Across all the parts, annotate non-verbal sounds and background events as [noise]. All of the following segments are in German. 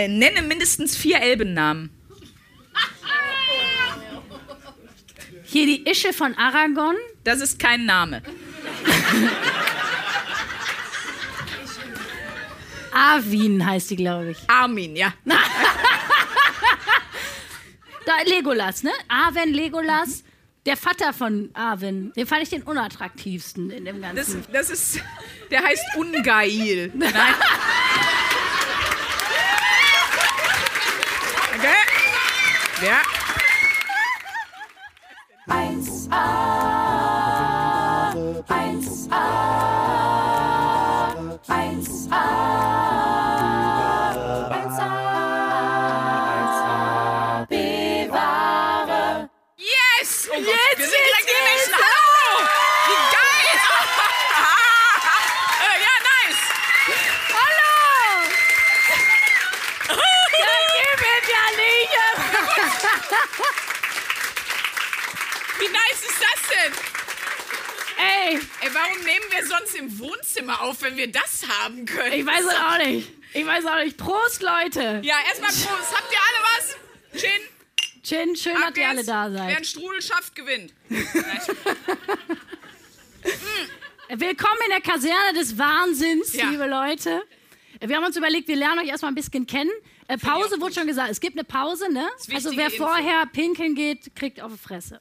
Äh, nenne mindestens vier Elbennamen. Hier die Ische von Aragon. Das ist kein Name. Arwin heißt die, glaube ich. Armin, ja. [laughs] Da, Legolas, ne? Arwen Legolas. Der Vater von Arwen. Den fand ich den unattraktivsten in dem Das, Ganzen. das ist. Der heißt Ungail. Nein. [laughs] Okay. Ja. Warum nehmen wir sonst im Wohnzimmer auf, wenn wir das haben können? ich weiß es auch nicht. Ich weiß auch nicht. Prost, Leute! Ja, erstmal Prost. Habt ihr alle was? Chin. Chin, schön, ab dass ihr alle da Wer seid. einen Strudel schafft, gewinnt. [laughs] Willkommen in der Kaserne des Wahnsinns, Ja. liebe Leute. Wir haben uns überlegt, wir lernen euch erstmal ein bisschen kennen. Äh, Pause wurde schon gesagt. Es gibt eine Pause, ne? Also wer Info. vorher pinkeln geht, kriegt auf die Fresse.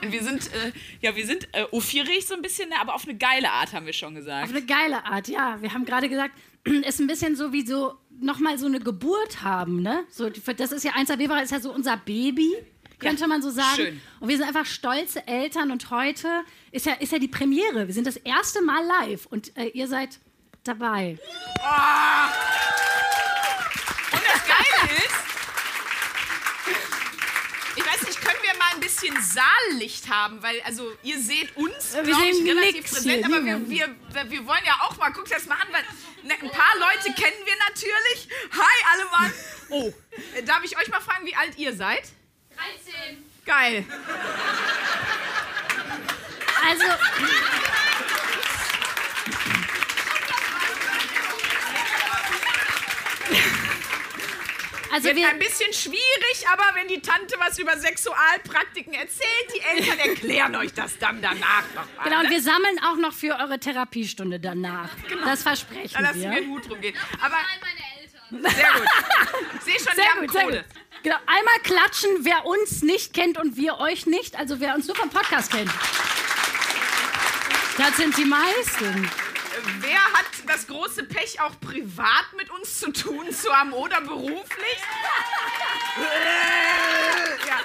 Wir sind, äh, ja, wir sind äh, uffierig so ein bisschen, aber auf eine geile Art, haben wir schon gesagt. Auf eine geile Art, ja. Wir haben gerade gesagt, [clears throat] ist ein bisschen so wie so nochmal so eine Geburt haben, ne? So, das ist ja 1AB war ist ja so unser Baby, könnte man so sagen. schön. Und wir sind einfach stolze Eltern und heute ist ja, ist ja die Premiere. Wir sind das erste Mal live und äh, ihr seid dabei. Und das Geile ist, ich weiß nicht, können wir mal ein bisschen Saallicht haben, weil, also, ihr seht uns, Wir glaub ich, sehen relativ präsent, hier, aber wir, wir, wir wollen ja auch mal, guckt das mal an, weil ne, ein paar Leute kennen wir natürlich. Hi, alle Mann. Oh, äh, darf ich euch mal fragen, wie alt ihr seid? 13. Geil. Also, also Wird wir, ein bisschen schwierig, aber wenn die Tante was über Sexualpraktiken erzählt, die Eltern erklären euch das dann danach nochmal. genau, und ne? wir sammeln auch noch für eure Therapiestunde danach. Das versprechen Da lassen wir. wir den Hut drum gehen. Aber meine Eltern. sehr gut. Ich sehe schon, Sehr haben gut, sehr Kohle. gut. Genau, einmal klatschen, wer uns nicht kennt und wir euch nicht, also wer uns nur vom Podcast kennt. Das sind die meisten. Wer hat das große Pech, auch privat mit uns zu tun zu haben oder beruflich? [laughs] ja.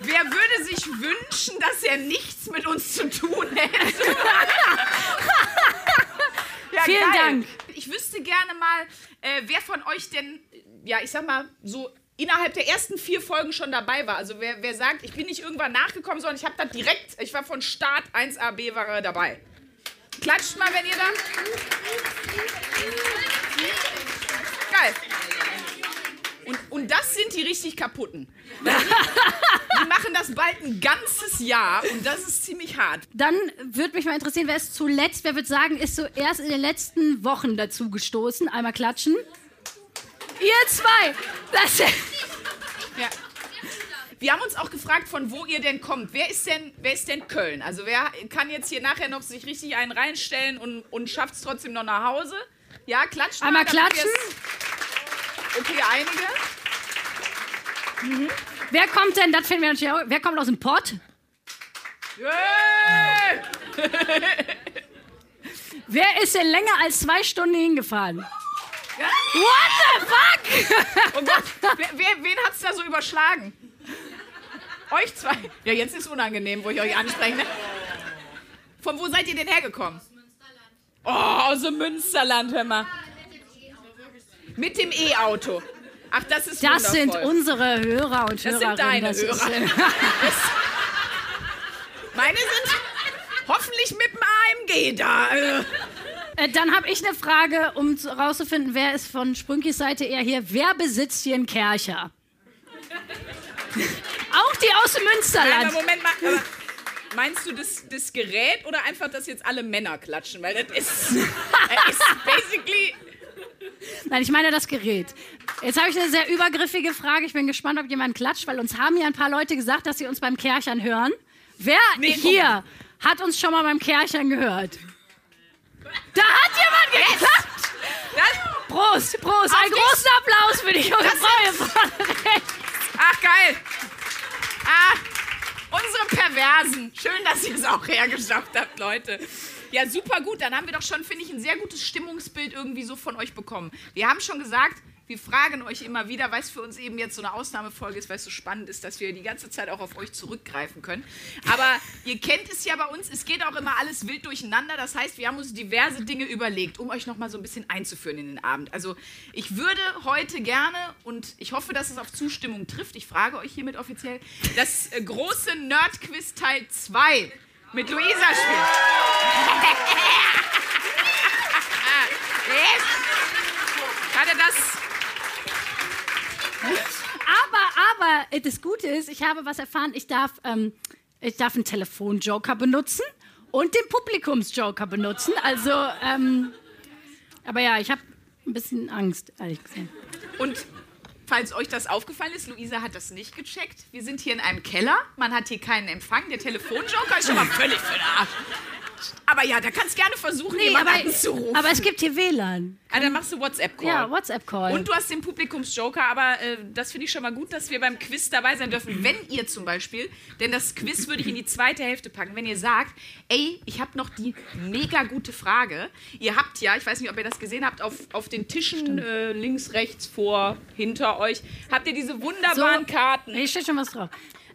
Wer würde sich wünschen, dass er nichts mit uns zu tun hätte? ja, Vielen geil. Dank. Ich wüsste gerne mal, äh, wer von euch denn, ja, ich sag mal, so innerhalb der ersten vier Folgen schon dabei war. Also wer, wer sagt, ich bin nicht irgendwann nachgekommen, sondern ich habe da direkt, ich war von Start 1AB war dabei. Klatscht mal, wenn ihr da. Geil. Und, und das sind die richtig kaputten. Die machen das bald ein ganzes Jahr und das ist ziemlich hart. Dann würde mich mal interessieren, wer ist zuletzt, wer würde sagen, ist so erst in den letzten Wochen dazu gestoßen. Einmal klatschen. Ihr zwei. Das, Ja. Wir haben uns auch gefragt, von wo ihr denn kommt. Wer ist denn, wer ist denn Köln? Also wer kann jetzt hier nachher noch sich richtig einen reinstellen und, und schafft es trotzdem noch nach Hause? Ja, klatscht mal. Einmal klatschen. Okay, einige. wer kommt denn, das finden wir natürlich auch, wer kommt aus dem Pott? Yay! Wer ist denn länger als zwei Stunden hingefahren? What the fuck? Oh Gott, wer, wen hat's da so überschlagen? Euch zwei. Ja, jetzt ist unangenehm, wo ich euch anspreche. Ne? Von wo seid ihr denn hergekommen? Oh, aus dem Münsterland, hör mal. Mit dem E-Auto. Ach, das ist Das sind wundervoll. unsere Hörer und Das Hörerinnen. sind deine das Hörer. Das, [laughs] meine sind hoffentlich mit dem AMG da. Äh, dann habe ich eine Frage, um zu- rauszufinden, wer ist von Sprünkis Seite eher hier. Wer besitzt hier einen Kercher? Auch die aus dem Aber Münsterland. Moment mal. Aber meinst du das, das Gerät oder einfach, dass jetzt alle Männer klatschen? Weil das ist, das ist basically Nein, ich meine das Gerät. Jetzt habe ich eine sehr übergriffige Frage. Ich bin gespannt, ob jemand klatscht, weil uns haben hier ein paar Leute gesagt, dass sie uns beim Kärchern hören. Wer Nee, hier hat uns schon mal beim Kärchern gehört? Da hat jemand geklappt! Das, Prost, Prost. Einen großen Applaus für dich, junge Frau hier vorne rechts. ach, geil. Ah, unsere Perversen. Schön, dass ihr es auch hergeschafft habt, Leute. Ja, super gut. Dann haben wir doch schon, finde ich, ein sehr gutes Stimmungsbild irgendwie so von euch bekommen. Wir haben schon gesagt, wir fragen euch immer wieder, weil es für uns eben jetzt so eine Ausnahmefolge ist, weil es so spannend ist, dass wir die ganze Zeit auch auf euch zurückgreifen können. Aber [laughs] ihr kennt es ja bei uns, es geht auch immer alles wild durcheinander. Das heißt, wir haben uns diverse Dinge überlegt, um euch nochmal so ein bisschen einzuführen in den Abend. Also ich würde heute gerne, und ich hoffe, dass es auf Zustimmung trifft, ich frage euch hiermit offiziell, das äh, große Nerd-Quiz Teil 2 mit Luisa spielen. [laughs] Yes. Hatte das Aber, aber das Gute ist, ich habe was erfahren. Ich darf, ähm, ich darf einen Telefonjoker benutzen und den Publikumsjoker benutzen. Also, ähm, aber ja, ich habe ein bisschen Angst, ehrlich gesagt. Und falls euch das aufgefallen ist, Luisa hat das nicht gecheckt. Wir sind hier in einem Keller. Man hat hier keinen Empfang. Der Telefonjoker ist schon mal völlig für den Arsch. Aber ja, da kannst gerne versuchen, Nee, jemanden aber, anzurufen. aber es gibt hier WLAN. ah, dann machst du WhatsApp-Call. Ja, WhatsApp-Call. Und du hast den Publikumsjoker, aber äh, das finde ich schon mal gut, dass wir beim Quiz dabei sein dürfen. Wenn ihr zum Beispiel, denn das Quiz würde ich in die zweite Hälfte packen, wenn ihr sagt, ey, ich habe noch die mega gute Frage. Ihr habt ja, ich weiß nicht, ob ihr das gesehen habt, auf, auf den Tischen äh, links, rechts, vor, hinter euch, habt ihr diese wunderbaren Karten. Hier steht schon was drauf.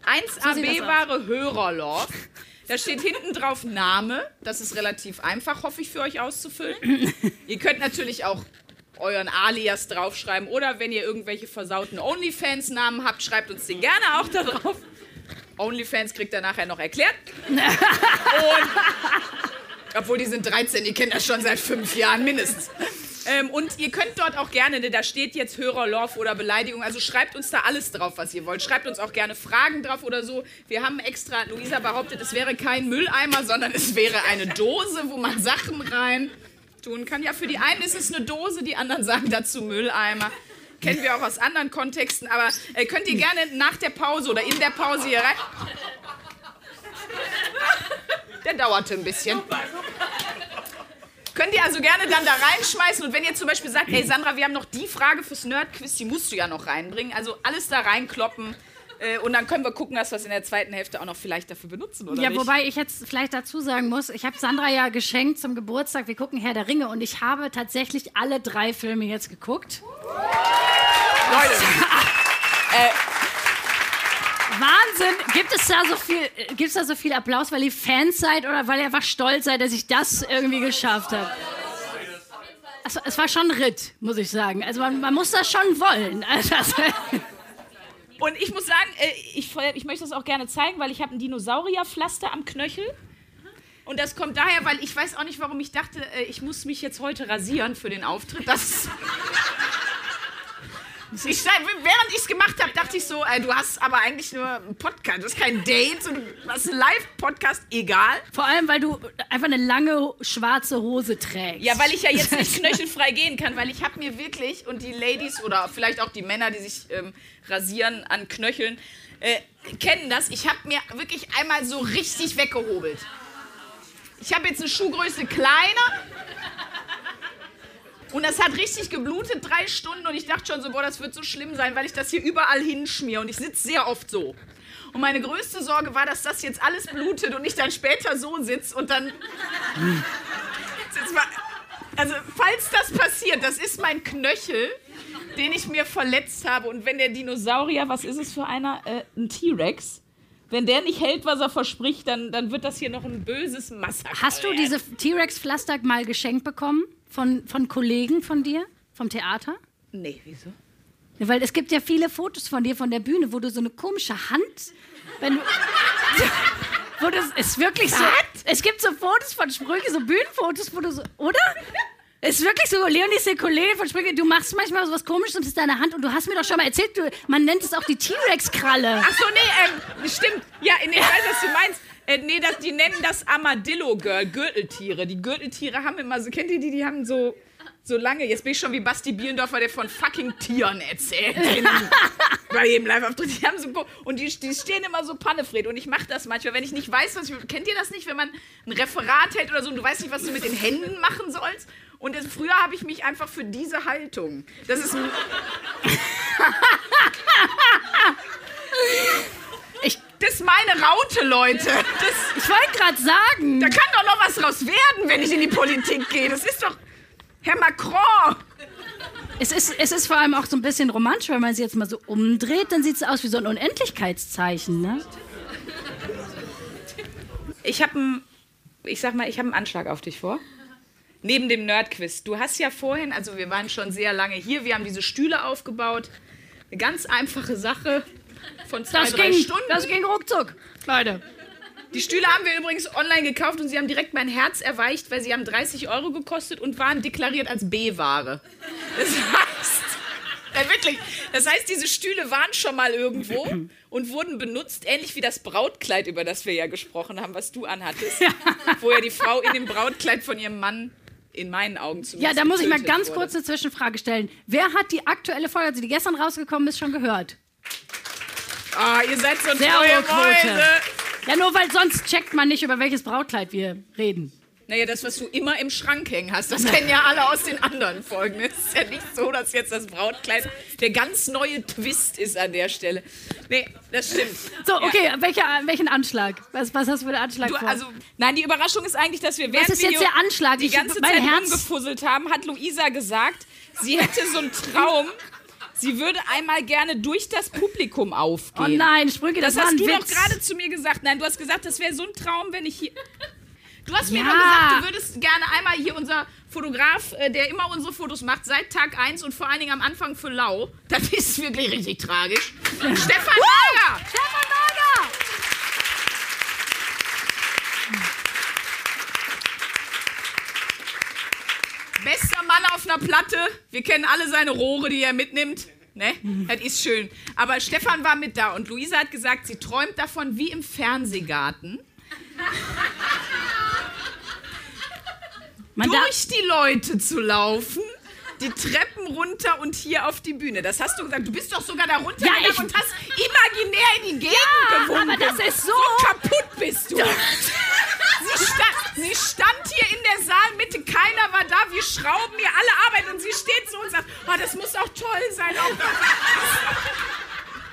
1 sieht das aus. AB-Ware Hörerlove. Da steht hinten drauf Name. Das ist relativ einfach, hoffe ich, für euch auszufüllen. ihr könnt natürlich auch euren Alias draufschreiben oder wenn ihr irgendwelche versauten OnlyFans-Namen habt, schreibt uns den gerne auch da drauf. OnlyFans kriegt ihr nachher noch erklärt. [laughs] Und, obwohl die sind 13, die kennen das schon seit fünf Jahren mindestens. Ähm, und ihr könnt dort auch gerne, ne, da steht jetzt Hörer, Love oder Beleidigung, also schreibt uns da alles drauf, was ihr wollt. Schreibt uns auch gerne Fragen drauf oder so. Wir haben extra, Luisa behauptet, es wäre kein Mülleimer, sondern es wäre eine Dose, wo man Sachen rein tun kann. Ja, für die einen ist es eine Dose, die anderen sagen dazu Mülleimer. Kennen wir auch aus anderen Kontexten, aber äh, könnt ihr gerne nach der Pause oder in der Pause hier rein. Der dauerte ein bisschen. Könnt ihr also gerne dann da reinschmeißen und wenn ihr zum Beispiel sagt, ey Sandra, wir haben noch die Frage fürs Nerd-Quiz, die musst du ja noch reinbringen. Also alles da reinkloppen äh, und dann können wir gucken, dass wir es in der zweiten Hälfte auch noch vielleicht dafür benutzen, oder Ja, nicht? wobei ich jetzt vielleicht dazu sagen muss, ich habe Sandra ja geschenkt zum Geburtstag, wir gucken Herr der Ringe und ich habe tatsächlich alle drei Filme jetzt geguckt. Leute, [laughs] Wahnsinn! Gibt es da so viel, gibt's da so viel Applaus, weil ihr Fans seid oder weil ihr einfach stolz seid, dass ich das irgendwie geschafft habe? Also, es war schon ein Ritt, muss ich sagen. Also man, man muss das schon wollen. [laughs] Also, Und ich muss sagen, äh, ich, ich möchte das auch gerne zeigen, weil ich habe ein Dinosaurierpflaster am Knöchel. Und das kommt daher, weil ich weiß auch nicht, warum ich dachte, äh, ich muss mich jetzt heute rasieren für den Auftritt. Das ich, während ich es gemacht habe, dachte ich so, äh, du hast aber eigentlich nur einen Podcast, du hast kein Date, und du hast einen Live-Podcast, egal. vor allem, weil du einfach eine lange schwarze Hose trägst. Ja, weil ich ja jetzt nicht [laughs] knöchelfrei gehen kann, weil ich habe mir wirklich, und die Ladies oder vielleicht auch die Männer, die sich ähm, rasieren an Knöcheln, äh, kennen das. Ich habe mir wirklich einmal so richtig weggehobelt. Ich habe jetzt eine Schuhgröße kleiner. Und das hat richtig geblutet, drei Stunden. Und ich dachte schon so, boah, das wird so schlimm sein, weil ich das hier überall hinschmier. Und ich sitze sehr oft so. Und meine größte Sorge war, dass das jetzt alles blutet und ich dann später so sitze und dann [laughs] Also, falls das passiert, das ist mein Knöchel, den ich mir verletzt habe. Und wenn der Dinosaurier, was ist es für einer? Äh, ein T-Rex. Wenn der nicht hält, was er verspricht, dann, dann wird das hier noch ein böses Massaker. Hast du diese T-Rex-Pflaster mal geschenkt bekommen von, von Kollegen von dir, vom Theater? Nee, wieso? Ja, weil es gibt ja viele Fotos von dir von der Bühne, wo du so eine komische Hand, wenn du, wo das ist wirklich so. Es gibt so Fotos von Sprüche, so Bühnenfotos, wo du so, oder? Es ist wirklich so, Leonie Kollegin von Sprüche, du machst manchmal so was komisches und es ist deine Hand und du hast mir doch schon mal erzählt, du, man nennt es auch die T-Rex-Kralle. Ach so, nee, ähm, stimmt. Ja, nee, ich weiß, was du meinst. Äh, nee, das, die nennen das Armadillo-Girl, Gürteltiere. Die Gürteltiere haben immer so, kennt ihr die, die haben so so lange, jetzt bin ich schon wie Basti Bielendorfer, der von fucking Tieren erzählt. [laughs] Bei jedem Live-Auftritt. Die haben so, und die, die stehen immer so Pannefred. Und ich mache das manchmal, wenn ich nicht weiß, was ich. Kennt ihr das nicht, wenn man ein Referat hält oder so und du weißt nicht, was du mit den Händen machen sollst? Und das, früher habe ich mich einfach für diese Haltung. Das ist. [laughs] Ich, Das ist meine Raute, Leute. Das, ich wollte gerade sagen. da kann doch noch was draus werden, wenn ich in die Politik gehe. Das ist doch. Herr Macron! Es ist, es ist vor allem auch so ein bisschen romantisch, wenn man sie jetzt mal so umdreht, dann sieht es aus wie so ein Unendlichkeitszeichen, ne? Ich habe einen, ich sag mal, ich habe einen Anschlag auf dich vor. Neben dem Nerdquiz. Du hast ja vorhin, also wir waren schon sehr lange hier, wir haben diese Stühle aufgebaut. Eine ganz einfache Sache von zwei, Das drei ging, Stunden. das ging ruckzuck, Leute. Die Stühle haben wir übrigens online gekauft und sie haben direkt mein Herz erweicht, weil sie haben 30 Euro gekostet und waren deklariert als B-Ware. Das heißt, [laughs] ja, wirklich, das heißt, diese Stühle waren schon mal irgendwo [clears throat] und wurden benutzt, ähnlich wie das Brautkleid, über das wir ja gesprochen haben, was du anhattest, wo ja die Frau in dem Brautkleid von ihrem Mann in meinen Augen Ja, zumindest da muss ich mal ganz wurde. kurz eine Zwischenfrage stellen. Wer hat die aktuelle Folge, also die gestern rausgekommen ist, schon gehört? Ah, ihr seid so Sehr treue. Mäuse. Ja, nur weil sonst checkt man nicht, über welches Brautkleid wir reden. Naja, das, was du immer im Schrank hängen hast, das kennen ja alle aus den anderen Folgen. Es ist ja nicht so, dass jetzt das Brautkleid der ganz neue Twist ist an der Stelle. Nee, das stimmt. So, Ja. okay, welcher, welchen Anschlag? Was, was hast du für einen Anschlag Du, vor? also, nein, die Überraschung ist eigentlich, dass wir während ist wir jetzt der Anschlag? die Ich- ganze Zeit Herz- rumgefusselt haben, hat Luisa gesagt, sie hätte so einen Traum, sie würde einmal gerne durch das Publikum aufgehen. oh nein, Sprünge, das, Das hast du Witz. doch gerade zu mir gesagt. Nein, du hast gesagt, das wäre so ein Traum, wenn ich hier. Du hast mir Ja. immer gesagt, du würdest gerne einmal hier unser Fotograf, äh, der immer unsere Fotos macht, seit Tag 1 und vor allen Dingen am Anfang für Lau. Das ist wirklich richtig tragisch. Stefan Lager! Stefan Lager! Bester Mann auf einer Platte. Wir kennen alle seine Rohre, die er mitnimmt. Ne? Das ist schön. Aber Stefan war mit da und Luisa hat gesagt, sie träumt davon wie im Fernsehgarten. Man durch die Leute zu laufen, die Treppen runter und hier auf die Bühne. Das hast du gesagt. Du bist doch sogar da runtergegangen Ja, ich- und hast imaginär in die Gegend Ja, gewunken. aber das ist so- So kaputt bist du. Sie stand, sie stand hier in der Saalmitte, keiner war da, wir schrauben hier alle Arbeit und sie steht so und sagt, oh, das muss auch toll sein. Auch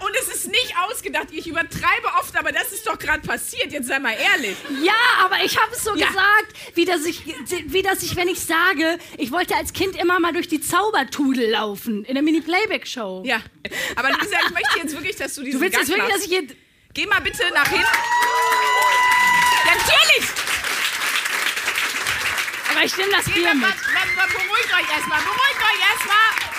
und es ist nicht ausgedacht. Ich übertreibe oft, aber das ist doch gerade passiert. Jetzt sei mal ehrlich. ja, aber ich habe es so Ja. gesagt, wie dass, ich, wie dass ich, wenn ich sage, ich wollte als Kind immer mal durch die Zaubertudel laufen in der Mini-Playback-Show. Ja, aber Lisa, ich möchte jetzt wirklich, dass du diesen Du willst jetzt Gag wirklich, machst. dass ich hier... Geh mal bitte nach hinten. Natürlich. Aber ich nehme das Bier mal, mit. mal, mal, beruhigt euch erstmal. Beruhigt euch erstmal.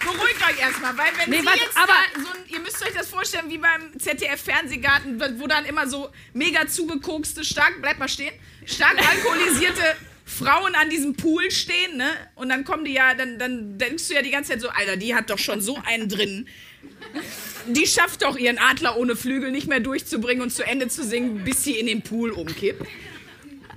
Beruhigt euch erstmal, weil wenn Nee, Sie warte, jetzt aber- so ein, ihr müsst euch das vorstellen wie beim ZDF-Fernsehgarten, wo dann immer so mega zugekokste, stark, bleibt mal stehen, stark [laughs] alkoholisierte Frauen an diesem Pool stehen, ne? Und dann kommen die ja, dann, dann denkst du ja die ganze Zeit so, Alter, die hat doch schon so einen drin. Die schafft doch ihren Adler ohne Flügel nicht mehr durchzubringen und zu Ende zu singen, bis sie in den Pool umkippt.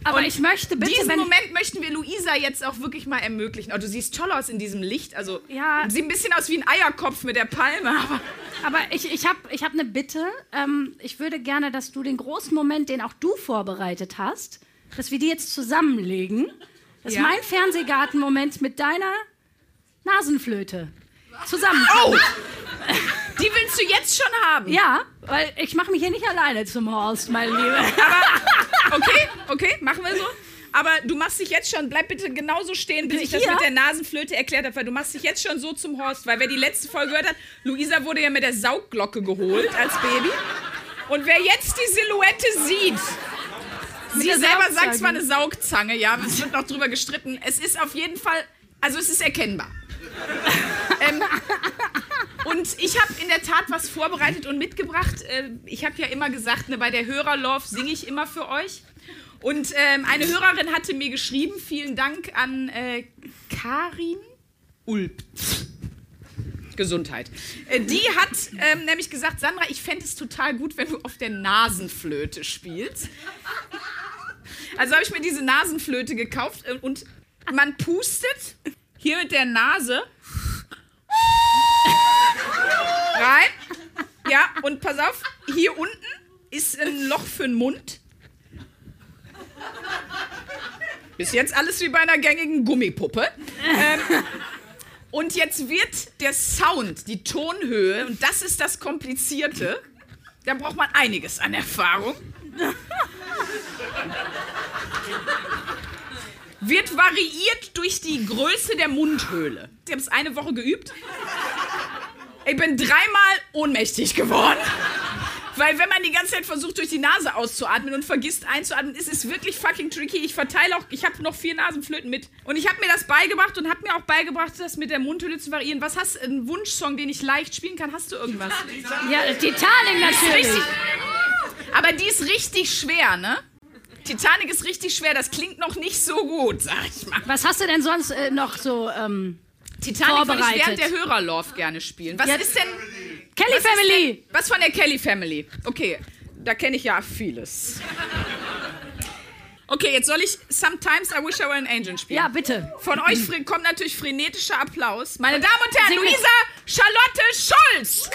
Aber Und ich möchte bitte, Diesen. Moment möchten wir Luisa jetzt auch wirklich mal ermöglichen. Oh, du siehst toll aus in diesem Licht. Also, Ja. sieht ein bisschen aus wie ein Eierkopf mit der Palme. Aber Aber ich, ich habe ich hab eine Bitte. Ähm, ich würde gerne, dass du den großen Moment, den auch du vorbereitet hast, dass wir die jetzt zusammenlegen. Das Ja. ist mein Fernsehgarten-Moment mit deiner Nasenflöte. Zusammen. oh, [laughs] die willst du jetzt schon haben. Ja, weil ich mache mich hier nicht alleine zum Horst, meine Liebe. [laughs] Okay, okay, machen wir so. Aber du machst dich jetzt schon, bleib bitte genauso stehen, bis ich das mit der Nasenflöte erklärt habe, weil du machst dich jetzt schon so zum Horst, weil wer die letzte Folge gehört hat, Luisa wurde ja mit der Saugglocke geholt als Baby. Und wer jetzt die Silhouette sieht, sie selber sagt zwar eine Saugzange, ja, es wird noch drüber gestritten. Es ist auf jeden Fall, also es ist erkennbar. [laughs] ähm, und ich habe in der Tat was vorbereitet und mitgebracht. Äh, ich habe ja immer gesagt, ne, bei der Hörerlove singe ich immer für euch. Und ähm, eine Hörerin hatte mir geschrieben, vielen Dank an äh, Karin Ulp. Gesundheit. Äh, die hat ähm, nämlich gesagt, Sandra, ich fände es total gut, wenn du auf der Nasenflöte spielst. Also habe ich mir diese Nasenflöte gekauft äh, und man pustet hier mit der Nase rein. Ja, und pass auf, hier unten ist ein Loch für den Mund. Bis jetzt alles wie bei einer gängigen Gummipuppe. Ähm, und jetzt wird der Sound, die Tonhöhe, und das ist das Komplizierte, da braucht man einiges an Erfahrung. Wird variiert durch die Größe der Mundhöhle. Ich habe es eine Woche geübt. Ich bin dreimal ohnmächtig geworden. Weil wenn man die ganze Zeit versucht, durch die Nase auszuatmen und vergisst einzuatmen, ist es wirklich fucking tricky. Ich verteile auch, ich habe noch vier Nasenflöten mit. Und ich habe mir das beigebracht und habe mir auch beigebracht, das mit der Mundhöhle zu variieren. Was hast du, einen Wunschsong, den ich leicht spielen kann? Hast du irgendwas? Ja, Titanic natürlich. Richtig. Aber die ist richtig schwer, ne? Titanic ist richtig schwer, das klingt noch nicht so gut, sag ich mal. Was hast du denn sonst äh, noch so, ähm, Titanic würde ich während der Hörerlauf gerne spielen. Was Ja. ist denn. Kelly was Family? Denn, was von der Kelly Family? Okay, da kenne ich ja vieles. Okay, jetzt soll ich Sometimes I Wish I Were an Angel spielen. Ja, bitte. Von euch kommt natürlich frenetischer Applaus. Meine Damen und Herren. Luisa Charlotte Schulz.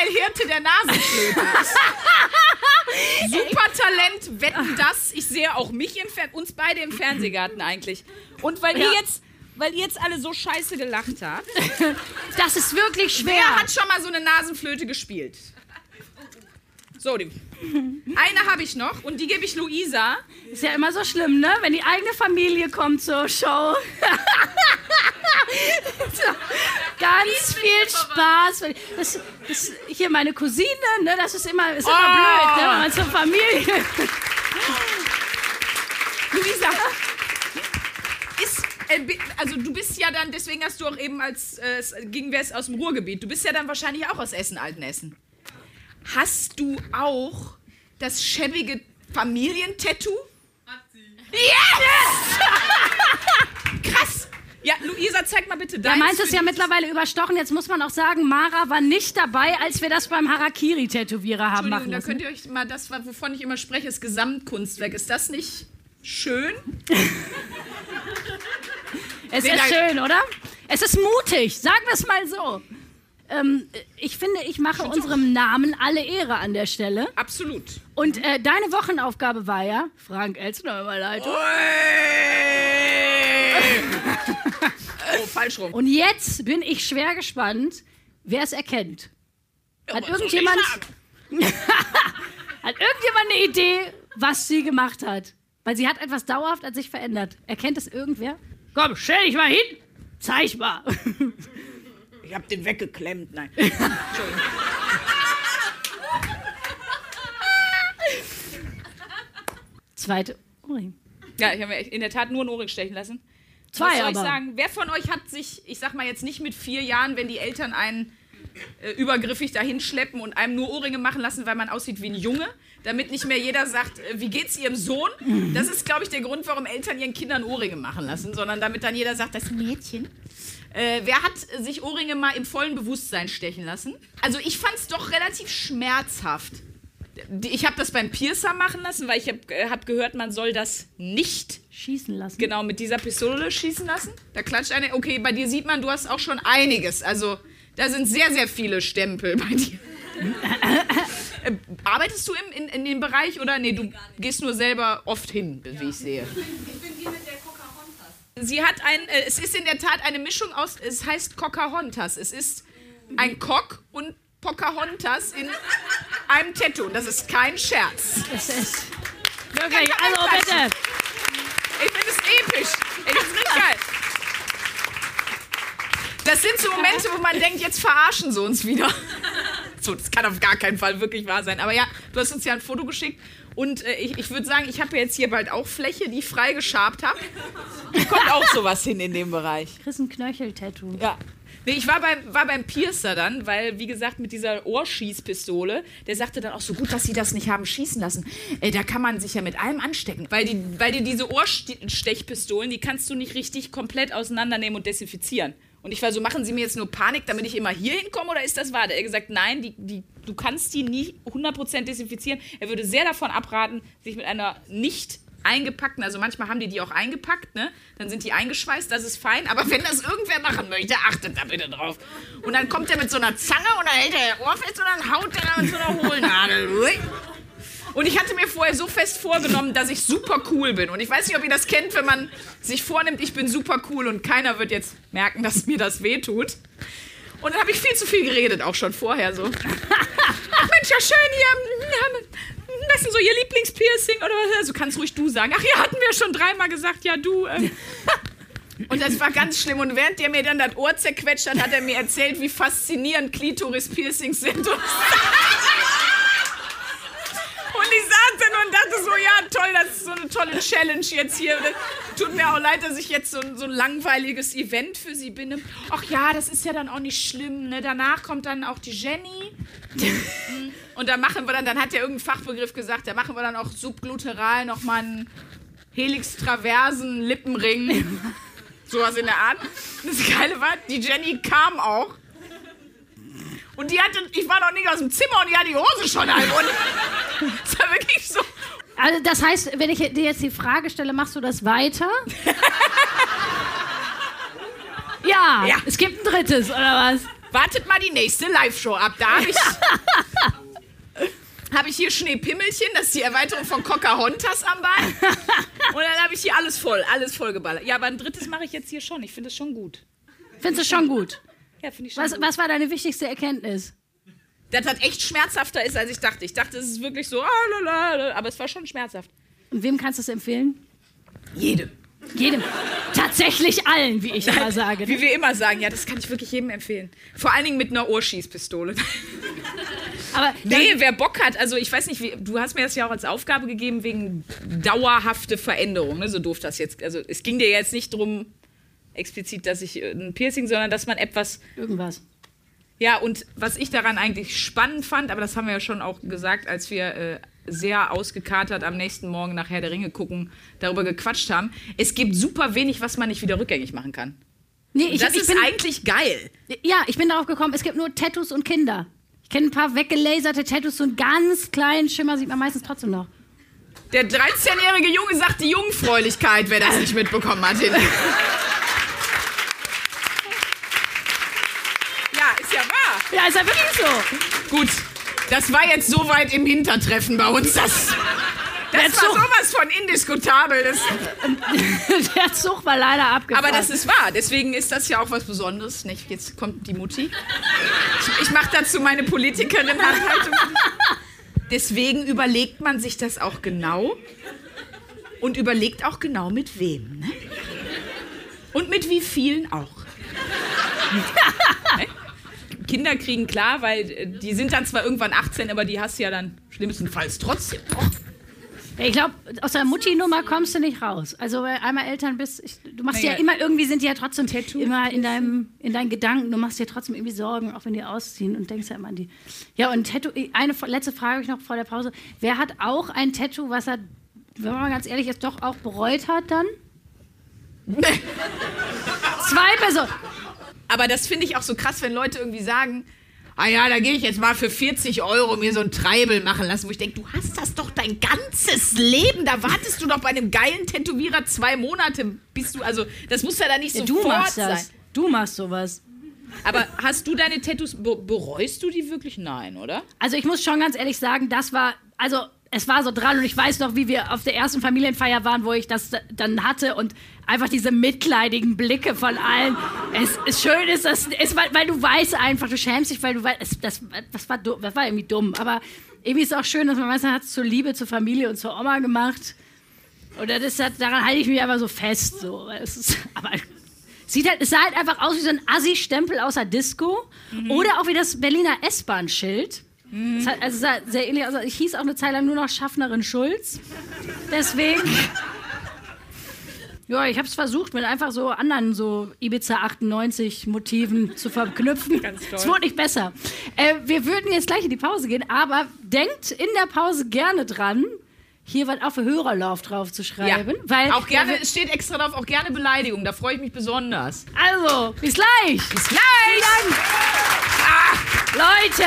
Michael Hirte der Nasenflöte. [laughs] Super Talent, wetten das. Ich sehe auch mich im Fer uns beide im Fernsehgarten eigentlich. Und weil ihr Ja. jetzt, weil ihr jetzt alle so scheiße gelacht habt, Das ist wirklich schwer. wer hat schon mal so eine Nasenflöte gespielt? So, die. Eine habe ich noch und die gebe ich Luisa. Ist ja immer so schlimm, ne? Wenn die eigene Familie kommt zur Show. [laughs] so, ganz viel Spaß. Das, das, hier meine Cousine, ne? Das ist immer, ist immer Oh. blöd, ne? Wenn man zur Familie. [laughs] Luisa, ist, äh, also du bist ja dann, deswegen hast du auch eben als, äh, ging es aus dem Ruhrgebiet, du bist ja dann wahrscheinlich auch aus Essen, Altenessen. Hast du auch das schäbige Familientattoo? Hat sie. Yes! Krass! Ja, Luisa, zeig mal bitte Da deins. meint es ja mittlerweile überstochen. Jetzt muss man auch sagen, Mara war nicht dabei, als wir das beim Harakiri-Tätowierer haben machen Entschuldigung, da lassen. könnt ihr euch mal das, wovon ich immer spreche, das Gesamtkunstwerk. Ist das nicht schön? [laughs] Es Nee, ist schön, oder? Es ist mutig, sagen wir es mal so. Ähm, ich finde, ich mache unserem Namen alle Ehre an der Stelle. Absolut. Und äh, deine Wochenaufgabe war ja, Frank Elzner Leitung. [laughs] oh, falsch rum. Und jetzt bin ich schwer gespannt, wer es erkennt. Hat ich irgendjemand, [laughs] hat irgendjemand eine Idee, was sie gemacht hat? Weil sie hat etwas dauerhaft an sich verändert. Erkennt es irgendwer? Komm, stell dich mal hin. Zeig mal. [laughs] Ich hab den weggeklemmt. Nein. Entschuldigung. Zweite Ohrring. Ja, ich habe mir in der Tat nur einen Ohrring stechen lassen. Zwei Was soll ich aber. sagen? Wer von euch hat sich, ich sag mal jetzt nicht mit vier Jahren, wenn die Eltern einen äh, übergriffig dahin schleppen und einem nur Ohrringe machen lassen, weil man aussieht wie ein Junge, damit nicht mehr jeder sagt, äh, wie geht's ihrem Sohn? Das ist, glaube ich, der Grund, warum Eltern ihren Kindern Ohrringe machen lassen, sondern damit dann jeder sagt, das ist ein Mädchen. Äh, wer hat sich Ohrringe mal im vollen Bewusstsein stechen lassen? Also ich fand es doch relativ schmerzhaft. Ich habe das beim Piercer machen lassen, weil ich habe äh, hab gehört, man soll das nicht Schießen lassen. genau mit dieser Pistole schießen lassen. Da klatscht eine. Okay, bei dir sieht man, du hast auch schon einiges. Also da sind sehr, sehr viele Stempel bei dir. [laughs] Äh, Arbeitest du im, in, in dem Bereich oder nee, du gehst nur selber oft hin, wie ich sehe? Ich bin die mit der. Sie hat ein, äh, es ist in der Tat eine Mischung aus, es heißt Pocahontas. Es ist ein Cock und Pocahontas in einem Tattoo. Das ist kein Scherz. Das ist wirklich, also bitte. Ich finde es episch. Ich finde es richtig geil. Das sind so Momente, wo man denkt, jetzt verarschen sie uns wieder. So, das kann auf gar keinen Fall wirklich wahr sein. Aber ja, du hast uns ja ein Foto geschickt. Und äh, ich, ich würde sagen, ich habe jetzt hier bald auch Fläche, die ich frei geschabt habe. Kommt auch sowas hin in dem Bereich. Chris ein Knöchel-Tattoo. Ja. Nee, ich war beim, war beim Piercer dann, weil, wie gesagt, mit dieser Ohrschießpistole, der sagte dann auch so gut, dass sie das nicht haben schießen lassen. Äh, da kann man sich ja mit allem anstecken. Weil, die, weil die diese Ohrstechpistolen, die kannst du nicht richtig komplett auseinandernehmen und desinfizieren. Und ich war so, machen Sie mir jetzt nur Panik, damit ich immer hier hinkomme oder ist das wahr? Er hat gesagt, nein, die, die, du kannst die nie 100% desinfizieren. Er würde sehr davon abraten, sich mit einer nicht eingepackten, also manchmal haben die die auch eingepackt, ne? Dann sind die eingeschweißt, das ist fein. Aber wenn das irgendwer machen möchte, achtet da bitte drauf. Und dann kommt er mit so einer Zange und dann hält er Ohr fest und dann haut er da mit so einer Hohlnadel. Und ich hatte mir vorher so fest vorgenommen, dass ich super cool bin. Und ich weiß nicht, ob ihr das kennt, wenn man sich vornimmt, ich bin super cool und keiner wird jetzt merken, dass mir das wehtut. Und dann habe ich viel zu viel geredet, auch schon vorher so. Ach Mensch, ja schön hier. Was ist so Ihr Lieblingspiercing oder was? Also kannst ruhig du sagen. Ach ja, hatten wir schon dreimal gesagt, ja du. Ähm. Und das war ganz schlimm. Und während der mir dann das Ohr zerquetscht hat, hat er mir erzählt, wie faszinierend Klitoris-Piercings sind. [laughs] [laughs] Und ich saß dann und dachte so, ja toll, das ist so eine tolle Challenge jetzt hier. Tut mir auch leid, dass ich jetzt so, ein- so ein langweiliges Event für Sie bin. Ach ja, das ist ja dann auch nicht schlimm. Ne? Danach kommt dann auch die Jenny. Und da machen wir dann, dann hat er irgendeinen Fachbegriff gesagt, da machen wir dann auch subgluteral nochmal einen Helix-Traversen Lippenring. [laughs] Sowas in der Art. Das Geile war, die Jenny kam auch. Und die hatte, ich war noch nicht aus dem Zimmer und die hat die Hose schon halb. Und [laughs] das war wirklich so. Also das heißt, wenn ich dir jetzt die Frage stelle, machst du das weiter? [laughs] ja, Ja. es gibt ein drittes, oder was? Wartet mal die nächste Live-Show ab. Da habe ich, [laughs] hab ich hier Schneepimmelchen, das ist die Erweiterung von Pocahontas am Ball. Und dann habe ich hier alles voll, alles voll geballert. Ja, aber ein drittes mache ich jetzt hier schon. Ich finde es schon gut. Findest du schon gut? Ja, finde ich schon Was, gut. was war deine wichtigste Erkenntnis? Dass das echt schmerzhafter ist, als ich dachte. Ich dachte, es ist wirklich so, ah, aber es war schon schmerzhaft. Und wem kannst du es empfehlen? Jedem. Jedem. Tatsächlich allen, wie ich immer sage. Wie wir immer sagen, ja, das kann ich wirklich jedem empfehlen. Vor allen Dingen mit einer Ohrschießpistole. [laughs] Aber Nee, wer Bock hat, also ich weiß nicht, wie, du hast mir das ja auch als Aufgabe gegeben wegen dauerhafte Veränderung, ne? so doof das jetzt. Also es ging dir jetzt nicht drum explizit, dass ich äh, ein Piercing, sondern dass man etwas, irgendwas. ja und was ich daran eigentlich spannend fand, aber das haben wir ja schon auch gesagt, als wir äh, sehr ausgekatert am nächsten Morgen nach Herr der Ringe gucken, darüber gequatscht haben. Es gibt super wenig, was man nicht wieder rückgängig machen kann. Nee, ich, das ich ist bin, eigentlich geil. ja, ich bin darauf gekommen, es gibt nur Tattoos und Kinder. Ich kenne ein paar weggelaserte Tattoos, so einen ganz kleinen Schimmer sieht man meistens trotzdem noch. Der 13-jährige Junge sagt die Jungfräulichkeit, wer das nicht mitbekommen hat. Hin. Ja, ist ja wahr. Ja, ist ja wirklich so. Gut, das war jetzt so weit im Hintertreffen bei uns. Das, [laughs] Der das war Zug. sowas von indiskutabel. Das, [laughs] Der Zug war leider abgefahren. aber das ist wahr. Deswegen ist das ja auch was Besonderes. Nicht? Jetzt kommt die Mutti. Ich, ich mache dazu meine Politikerin-Handhaltung. Deswegen überlegt man sich das auch genau. Und überlegt auch genau mit wem. Ne? Und mit wie vielen auch. [laughs] Kinder kriegen klar, weil äh, die sind dann zwar irgendwann 18, aber die hast du ja dann schlimmstenfalls trotzdem. Ja, Ich glaube, aus der Mutti-Nummer kommst du nicht raus. Also, du einmal Eltern bist, ich, du machst Naja. ja immer, irgendwie sind die ja trotzdem Tattoo, immer in, deinem, in deinen Gedanken. Du machst dir trotzdem irgendwie Sorgen, auch wenn die ausziehen und denkst ja immer an die. Ja, und Tattoo, eine letzte Frage habe ich noch vor der Pause. Wer hat auch ein Tattoo, was er, wenn man mal ganz ehrlich ist, doch auch bereut hat dann? [laughs] Zwei Personen. Aber das finde ich auch so krass, wenn Leute irgendwie sagen, ah ja, da gehe ich jetzt mal für 40 Euro mir so ein Treibel machen lassen, wo ich denke, du hast das doch dein ganzes Leben. Da wartest du doch bei einem geilen Tätowierer zwei Monate, bis du, also das muss ja da nicht sofort du machst sein. das. Du machst sowas. Aber hast du deine Tattoos, be bereust du die wirklich? Nein, oder? Also ich muss schon ganz ehrlich sagen, das war, also es war so dran und ich weiß noch, wie wir auf der ersten Familienfeier waren, wo ich das dann hatte und einfach diese mitleidigen Blicke von allen. Es ist schön, ist das, ist, weil, weil du weißt einfach, du schämst dich, weil du weißt, das, das, war, das war irgendwie dumm. Aber irgendwie ist es auch schön, dass man weiß, man hat es zur Liebe, zur Familie und zur Oma gemacht. Oder das hat, daran halte ich mich einfach so fest. So. Es ist, aber Sieht halt, es sah halt einfach aus wie so ein Assi-Stempel aus der Disco. Oder auch wie das Berliner S-Bahn-Schild. Es hat, also sah sehr ähnlich aus. Ich hieß auch eine Zeit lang nur noch Schaffnerin Schulz. Deswegen. Ja, ich habe es versucht, mit einfach so anderen so Ibiza 98 Motiven zu verknüpfen. Es wurde nicht besser. Äh, wir würden jetzt gleich in die Pause gehen, aber denkt in der Pause gerne dran, hier was auf Hörerlauf drauf zu schreiben. Weil, auch gerne, Ja, es steht extra drauf, auch gerne Beleidigung, da freue ich mich besonders. also, bis gleich. Bis gleich! Leute,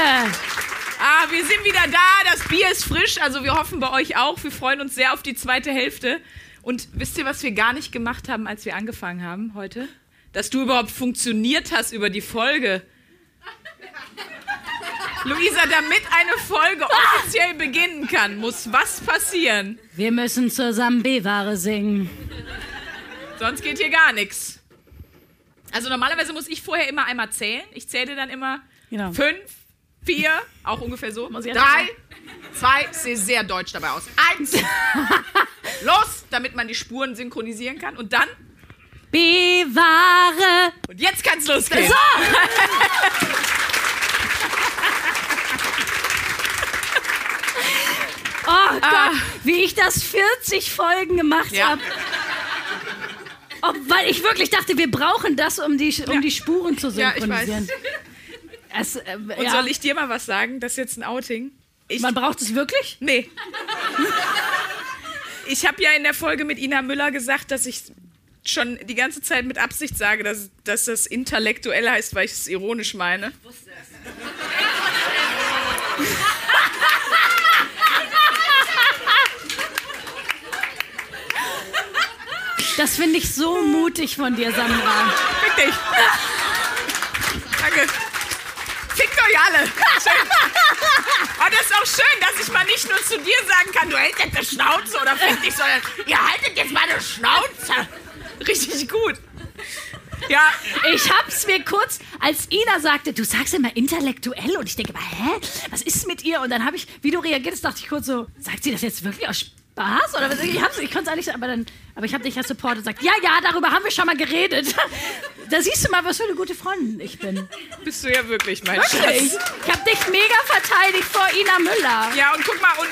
Ah, wir sind wieder da, das Bier ist frisch, also wir hoffen bei euch auch. Wir freuen uns sehr auf die zweite Hälfte. Und wisst ihr, was wir gar nicht gemacht haben, als wir angefangen haben heute? Dass du überhaupt funktioniert hast über die Folge. Luisa, damit eine Folge offiziell beginnen kann, muss was passieren? wir müssen zusammen B-Ware singen. Sonst geht hier gar nichts. Also normalerweise muss ich vorher immer einmal zählen. Ich zähle dann immer Genau. fünf, vier, auch ungefähr so. Muss ich Drei, zwei, ich sehe sehr deutsch dabei aus. Eins, [laughs] los, damit man die Spuren synchronisieren kann. Und dann, B-Ware. und jetzt kann es losgehen. [laughs] Oh Gott, wie ich das 40 Folgen gemacht Ja. habe. Weil ich wirklich dachte, wir brauchen das, um die, um Ja. die Spuren zu Ja, ich weiß. [laughs] Es, äh, Und ja. soll ich dir mal was sagen? Das ist jetzt ein Outing. Ich, Man braucht es wirklich? nee. Ich habe ja in der Folge mit Ina Müller gesagt, dass ich schon die ganze Zeit mit Absicht sage, dass, dass das intellektuell heißt, weil ich es ironisch meine. Das finde ich so mutig von dir, Sandra. Fick dich. Danke. Euch alle. Schön. Oh, das ist auch schön, dass ich mal nicht nur zu dir sagen kann, du hältst jetzt eine Schnauze oder fick dich, sondern ihr haltet jetzt mal eine Schnauze. Richtig gut. Ja, Ich hab's mir kurz, als Ina sagte, du sagst immer intellektuell und ich denke mal, hä, was ist mit ihr? Und dann habe ich, wie du reagierst, dachte ich kurz so, sagt sie das jetzt wirklich aus Spaß? Oder was? Ich, hab's- ich konnte es eigentlich, aber dann, aber ich habe dich ja supportet und gesagt, ja, ja, darüber haben wir schon mal geredet. [laughs] Da siehst du mal, was für eine gute Freundin ich bin. bist du ja wirklich, mein Wirklich. Schatz. Ich habe dich mega verteidigt vor Ina Müller. Ja, und guck mal, und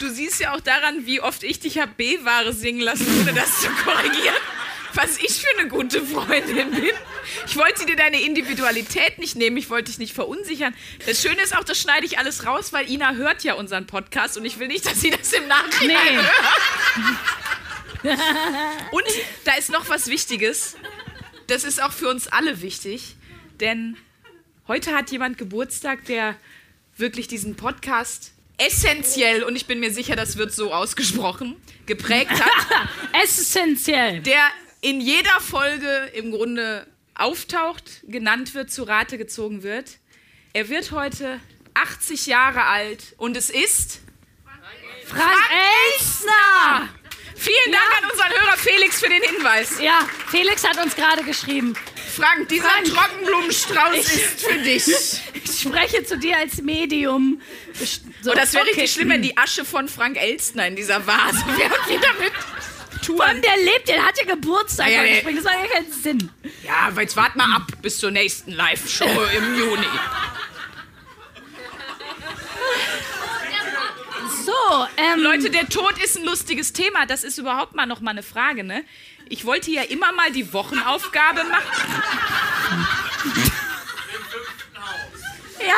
du siehst ja auch daran, wie oft ich dich hab B-Ware singen lassen, ohne das zu korrigieren. Was ich für eine gute Freundin bin. Ich wollte dir deine Individualität nicht nehmen, ich wollte dich nicht verunsichern. Das Schöne ist auch, das schneide ich alles raus, weil Ina hört ja unseren Podcast und ich will nicht, dass sie das im Nachhinein Nee. hört. Und da ist noch was Wichtiges. Das ist auch für uns alle wichtig, denn heute hat jemand Geburtstag, der wirklich diesen Podcast essentiell, und ich bin mir sicher, das wird so ausgesprochen, geprägt hat, [laughs] Essentiell. der in jeder Folge im Grunde auftaucht, genannt wird, zu Rate gezogen wird. Er wird heute 80 Jahre alt und es ist Frank Elstner. Vielen Dank an unseren Hörer Felix für den Hinweis. Ja, Felix hat uns gerade geschrieben. Frank, dieser Frank. Trockenblumenstrauß ist für dich. [laughs] Ich spreche zu dir als Medium. So, Und das wäre okay. richtig schlimm, wenn die Asche von Frank Elstner in dieser Vase wäre und wir damit Vor allem touren. der lebt, der hat ja Geburtstag. Ja, ja. Das macht ja keinen Sinn. Ja, jetzt wart mal ab bis zur nächsten Live-Show [laughs] im Juni. So, ähm, Leute, der Tod ist ein lustiges Thema. Das ist überhaupt mal noch mal eine Frage, ne? Ich wollte ja immer mal die Wochenaufgabe machen. ja.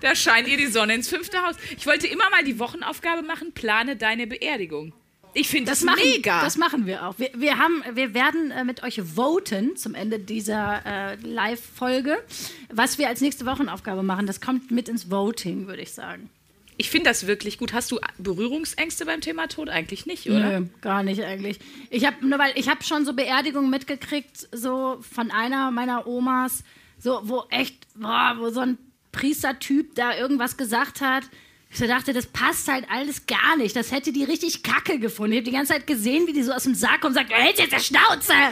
Da scheint ihr die Sonne ins fünfte Haus. Ich wollte immer mal die Wochenaufgabe machen, plane deine Beerdigung. Ich finde das, Das machen, mega. das machen wir auch. Wir, wir, haben, wir werden äh, mit euch voten zum Ende dieser äh, Live-Folge, was wir als nächste Wochenaufgabe machen. Das kommt mit ins Voting, würde ich sagen. ich finde das wirklich gut. Hast du Berührungsängste beim Thema Tod? Eigentlich nicht, oder? Nö, gar nicht eigentlich. Ich habe nur weil ich habe schon so Beerdigungen mitgekriegt, so von einer meiner Omas, so wo echt, boah, wo so ein Priestertyp da irgendwas gesagt hat. Ich so dachte, das passt halt alles gar nicht. Das hätte die richtig kacke gefunden. Ich habe die ganze Zeit gesehen, wie die so aus dem Sarg kommt und sagt, du hältst jetzt der Schnauze. [laughs]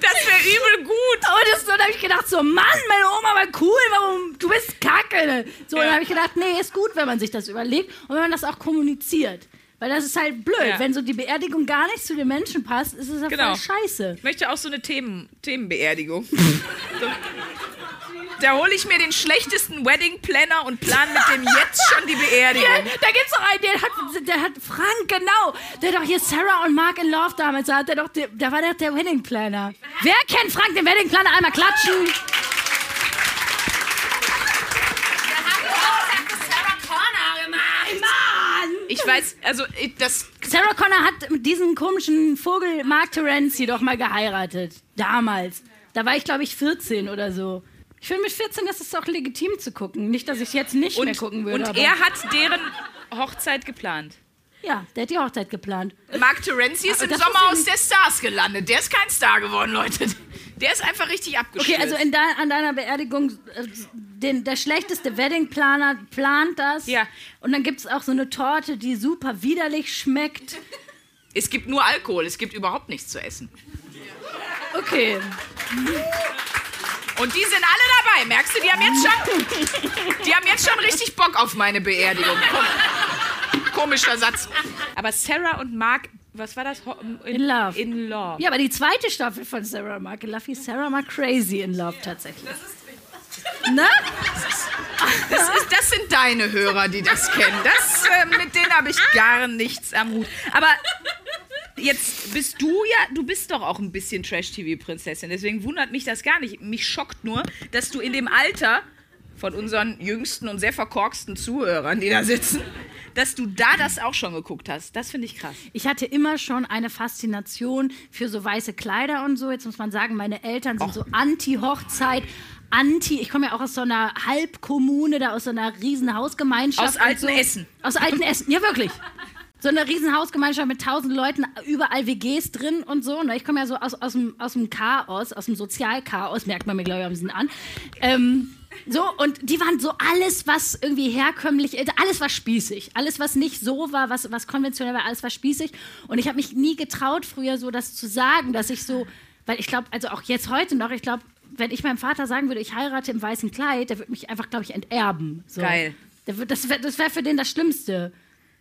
Das wäre übel gut. Und das, dann habe ich gedacht, so, Mann, meine Oma war cool, warum, du bist kacke. So, Ja. dann habe ich gedacht, nee, ist gut, wenn man sich das überlegt und wenn man das auch kommuniziert. Weil das ist halt blöd. Ja. Wenn so die Beerdigung gar nicht zu den Menschen passt, ist es ja Genau. voll scheiße. Ich möchte auch so eine Themen, Themenbeerdigung. [laughs] so. Da hole ich mir den schlechtesten Wedding Planner und plan mit dem jetzt schon die Beerdigung. Ja, da gibt's doch einen, der hat, der hat Frank, genau. Der hat doch hier Sarah und Mark in Love damals, da, hat der doch, da war der, der Wedding Planner. Wer kennt Frank, den Wedding Planner? Einmal klatschen. Mann! Ich weiß, also das Sarah Connor hat mit diesem komischen Vogel Mark Terenzi doch mal geheiratet. Damals. Da war ich, glaube ich, 14 oder so. Ich finde, mit 14 ist es auch legitim zu gucken. Nicht, dass ich jetzt nicht mehr und, gucken würde. und aber- er hat deren Hochzeit geplant. Ja, der hat die Hochzeit geplant. Mark Terenzi ist Aber im das Sommerhaus wusste der Stars gelandet. Der ist kein Star geworden, Leute. Der ist einfach richtig abgestürzt. Okay, also in dein, an deiner Beerdigung, äh, den, der schlechteste Weddingplaner plant das. Ja. Und dann gibt es auch so eine Torte, die super widerlich schmeckt. es gibt nur Alkohol, es gibt überhaupt nichts zu essen. Okay. Und die sind alle dabei, merkst du? Die haben jetzt schon, die haben jetzt schon richtig Bock auf meine Beerdigung. Kom komischer Satz. Aber Sarah und Mark, was war das? Ho- In Love. In Love. Ja, aber die zweite Staffel von Sarah Mark Luffy, Sarah Mark Crazy in Love tatsächlich. Ne? Das, ist, das sind deine Hörer, die das kennen. Das, äh, mit denen habe ich gar nichts am Hut. Aber jetzt bist du ja, du bist doch auch ein bisschen Trash-TV-Prinzessin. Deswegen wundert mich das gar nicht. Mich schockt nur, dass du in dem Alter von unseren jüngsten und sehr verkorksten Zuhörern, die da sitzen, dass du da das auch schon geguckt hast. Das finde ich krass. Ich hatte immer schon eine Faszination für so weiße Kleider und so. Jetzt muss man sagen, meine Eltern sind so anti-Hochzeit, anti. Ich komme ja auch aus so einer Halbkommune, da aus so einer riesen Hausgemeinschaft. Aus alten so. Essen. Aus alten Essen, ja wirklich. So eine riesen Hausgemeinschaft mit tausend Leuten, überall WGs drin und so. Ne? Ich komme ja so aus, aus, dem, aus dem Chaos, aus dem Sozialchaos, merkt man mir, glaube ich, ein bisschen an. Ähm, so, und die waren so alles, was irgendwie herkömmlich, alles war spießig. Alles, was nicht so war, was, was konventionell war, alles war spießig. Und ich habe mich nie getraut, früher so das zu sagen, dass ich so, weil ich glaube, also auch jetzt heute noch, ich glaube, wenn ich meinem Vater sagen würde, ich heirate im weißen Kleid, der würde mich einfach, glaube ich, enterben. So. Geil. Das wäre das wär für den das Schlimmste.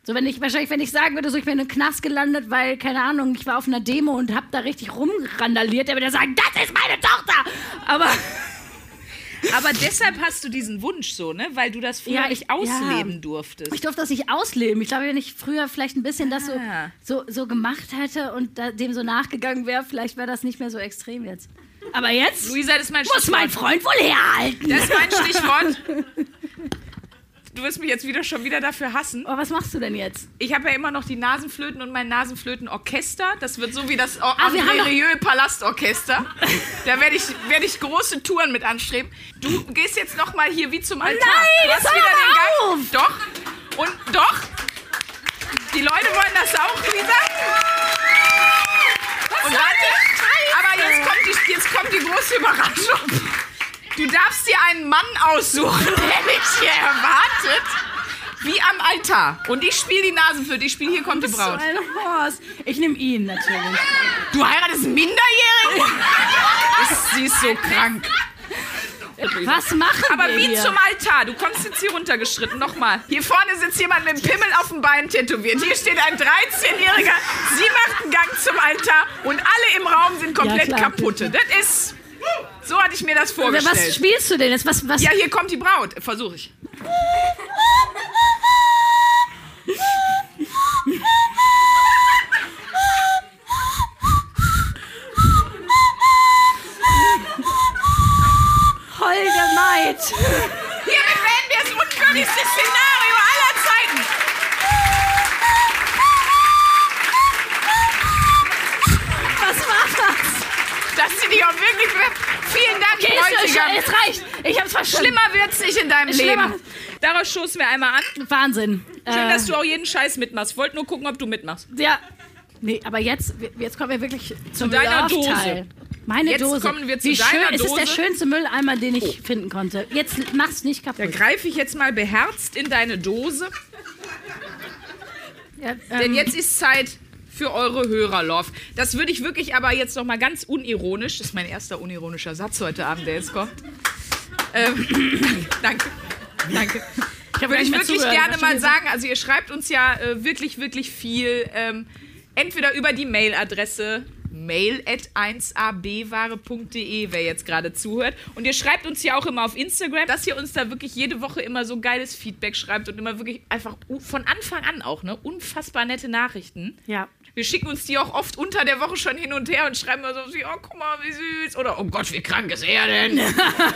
So, wenn ich, wahrscheinlich, wenn ich sagen würde, so, ich bin in einem Knast gelandet, weil, keine Ahnung, ich war auf einer Demo und hab da richtig rumrandaliert, der würde sagen, das ist meine Tochter! Aber, [laughs] Aber deshalb hast du diesen Wunsch so, ne? Weil du das früher Ja, nicht ich- ausleben ja. durftest. ich durfte das nicht ausleben. Ich glaube, wenn ich früher vielleicht ein bisschen das so, Ah. so, so gemacht hätte und da, dem so nachgegangen wäre, vielleicht wäre das nicht mehr so extrem jetzt. Aber jetzt Luisa, das ist mein muss mein. Freund wohl herhalten. Das ist mein [laughs] Stichwort. Du wirst mich jetzt wieder schon wieder dafür hassen. Aber was machst du denn jetzt? Ich habe ja immer noch die Nasenflöten und mein Nasenflötenorchester. Das wird so wie das o Ah, André Palastorchester. Da werde ich, werd ich große Touren mit anstreben. Du gehst jetzt noch mal hier wie zum Altar. nein, du hast wieder doch den Gang. Doch. Und doch. Die Leute wollen das auch, Luisa. Und warte. Aber jetzt kommt, die, jetzt kommt die große Überraschung. Du darfst dir einen Mann aussuchen, [laughs] der dich hier erwartet. Wie am Altar. Und ich spiele die Nasenflöte. Ich spiele Hier kommt die So Braut. ein Horst. Ich nehme ihn natürlich. Du heiratest einen Minderjährigen? Ist, sie ist so krank. Was machen Aber wir wie hier? zum Altar. Du kommst jetzt hier runtergeschritten. Nochmal. Hier vorne sitzt jemand mit dem Pimmel auf dem Bein tätowiert. Hier steht ein 13-Jähriger. Sie macht einen Gang zum Altar. Und alle im Raum sind komplett klar. kaputte. Das ist... So hatte ich mir das vorgestellt. Was spielst du denn jetzt? Was, was? Ja, hier kommt die Braut. Versuche ich. Okay, es, reicht. Ich hab's verstanden. Schlimmer wird's nicht in deinem Schlimmer. Leben. Daraus stoßen wir einmal an. Wahnsinn. Schön, Äh, dass du auch jeden Scheiß mitmachst. Wollte nur gucken, ob du mitmachst. Ja. Nee, aber jetzt, jetzt kommen wir wirklich zum deiner Love-Teil. Meine Jetzt Dose. kommen wir zu Wie deiner schön, Es ist der Dose. schönste Mülleimer, den ich finden konnte. Jetzt mach's nicht Da kaputt. greife ich jetzt mal beherzt in deine Dose. Ja, Denn ähm, jetzt ist Zeit für eure Hörerlove. Das würde ich wirklich aber jetzt noch mal ganz unironisch, das ist mein erster unironischer Satz heute Abend, der jetzt kommt. Ähm, [laughs] danke, danke. gar würde ich wirklich zugehört, gerne mal sagen. Also ihr schreibt uns ja äh, wirklich, wirklich viel. Ähm, entweder über die Mailadresse mail at 1abware.de, wer jetzt gerade zuhört. Und ihr schreibt uns ja auch immer auf Instagram, dass ihr uns da wirklich jede Woche immer so geiles Feedback schreibt und immer wirklich einfach von Anfang an auch, ne? Unfassbar nette Nachrichten. Ja. Wir schicken uns die auch oft unter der Woche schon hin und her und schreiben immer so, oh, guck mal, wie süß. Oder, oh Gott, wie krank ist er denn?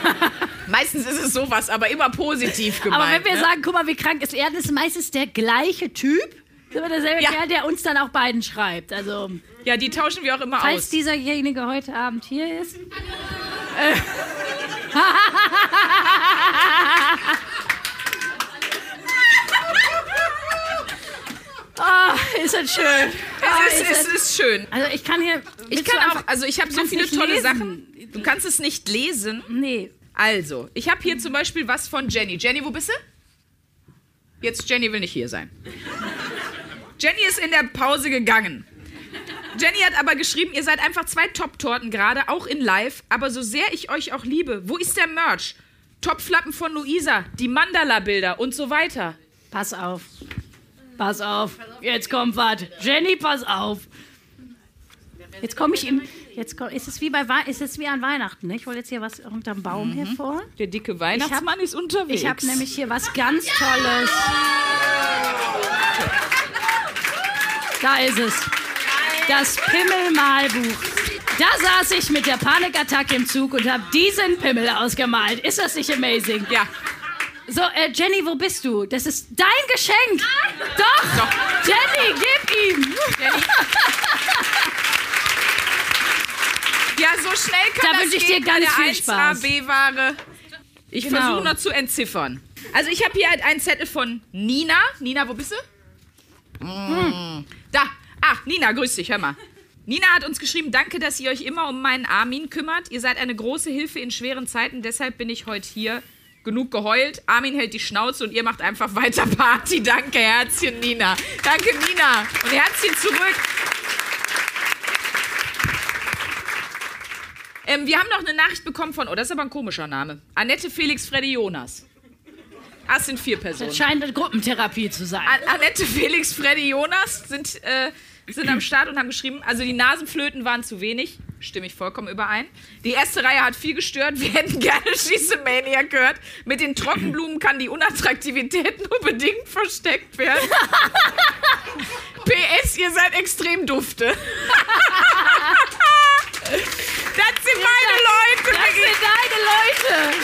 [laughs] Meistens ist es sowas, aber immer positiv gemeint. Aber wenn wir ne? sagen, guck mal, wie krank ist er, das ist meistens der gleiche Typ. Das ist derselbe Ja. Kerl, der uns dann auch beiden schreibt. Also, Ja, die tauschen wir auch immer falls aus. dieserjenige heute Abend hier ist. [laughs] [laughs] Ah, ist das schön. [laughs] Ah, Es ist, ist es ist schön. also ich kann hier. Ich kann auch, also ich habe so viele tolle lesen. Sachen. Du kannst es nicht lesen. Nee. Also, ich habe hier zum Beispiel was von Jenny. Jenny, wo bist du? Jetzt, Jenny will nicht hier sein. Jenny ist in der Pause gegangen. Jenny hat aber geschrieben, ihr seid einfach zwei Top-Torten gerade, auch in Live. Aber so sehr ich euch auch liebe, wo ist der Merch? Topflappen von Luisa, die Mandala-Bilder und so weiter. Pass auf. Pass auf. Jetzt kommt was. Jenny, pass auf. Jetzt komme ich in. Jetzt komm, ist es wie bei ist es wie an Weihnachten. Ne? Ich hole jetzt hier was unterm Baum hervor. Der dicke Weihnachtsmann ist unterwegs. Ich habe nämlich hier was ganz Tolles. Da ist es. Das Pimmelmalbuch. Da saß ich mit der Panikattacke im Zug und habe diesen Pimmel ausgemalt. Ist das nicht amazing? Ja. So, äh, Jenny, wo bist du? Das ist dein Geschenk. Doch. Doch. Jenny, gib ihm. Ja, so schnell kann Da das wünsche ich gehen dir ganz viel Spaß. 1AB-Ware. Ich Genau. versuche noch zu entziffern. Also ich habe hier halt einen Zettel von Nina. Nina, wo bist du? Mm. Da. Ach, Nina, grüß dich, hör mal. Nina hat uns geschrieben, danke, dass ihr euch immer um meinen Armin kümmert. Ihr seid eine große Hilfe in schweren Zeiten, deshalb bin ich heute hier. Genug geheult. Armin hält die Schnauze und ihr macht einfach weiter Party. [laughs] Danke, Herzchen, Nina. Danke, Nina. Und Herzchen zurück. Ähm, wir haben noch eine Nachricht bekommen von, oh, das ist aber ein komischer Name. Annette Felix Freddy Jonas. Es sind vier Personen. Das scheint eine Gruppentherapie zu sein. An Annette Felix Freddy Jonas sind, äh, sind am Start und haben geschrieben, also die Nasenflöten waren zu wenig. Stimme ich vollkommen überein. Die erste Reihe hat viel gestört. Wir hätten [laughs] gerne Schießemania gehört. Mit den Trockenblumen kann die Unattraktivität [laughs] nur bedingt versteckt werden. [laughs] PS, ihr seid extrem dufte. das sind meine Leute. Das sind deine Leute.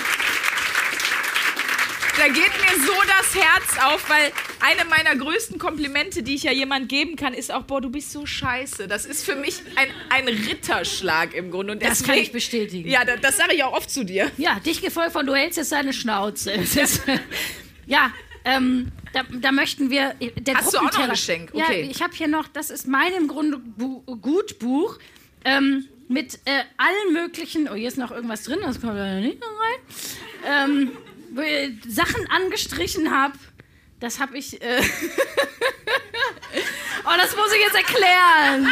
Da geht mir so das Herz auf, weil eine meiner größten Komplimente, die ich ja jemand geben kann, ist auch, boah, du bist so scheiße. Das ist für mich ein, ein Ritterschlag im Grunde. Und Das deswegen, kann ich bestätigen. Ja, das, das sage ich auch oft zu dir. Ja, dich gefolgt von, du hältst jetzt deine Schnauze. Ist, ja, ähm, da, da möchten wir. Der Hast du auch noch ein Geschenk? Okay. Ja, ich habe hier noch, das ist mein im Grunde Bu Gutbuch ähm, mit äh, allen möglichen. Oh, hier ist noch irgendwas drin, das kommt leider nicht noch rein. Ähm, wo ich Sachen angestrichen habe. Das habe ich. Äh [laughs] oh, das muss ich jetzt erklären.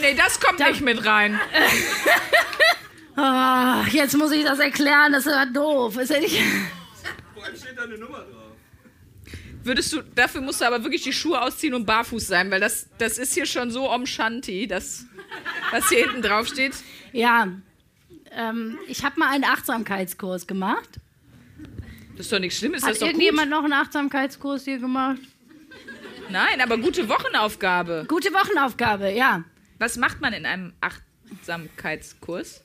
Nee, das kommt nicht mit rein. Ah, [laughs] jetzt muss ich das erklären, das war doof. Das hätte ich. Würdest du, dafür musst du aber wirklich die Schuhe ausziehen und barfuß sein, weil das, das ist hier schon so Om Shanti, das, was hier hinten drauf steht. Ja, ähm, ich habe mal einen Achtsamkeitskurs gemacht. Das ist doch nichts Schlimmes, das Hat ist doch gut. irgendjemand noch einen Achtsamkeitskurs hier gemacht? Nein, aber gute Wochenaufgabe. Gute Wochenaufgabe, ja. Was macht man in einem Achtsamkeitskurs?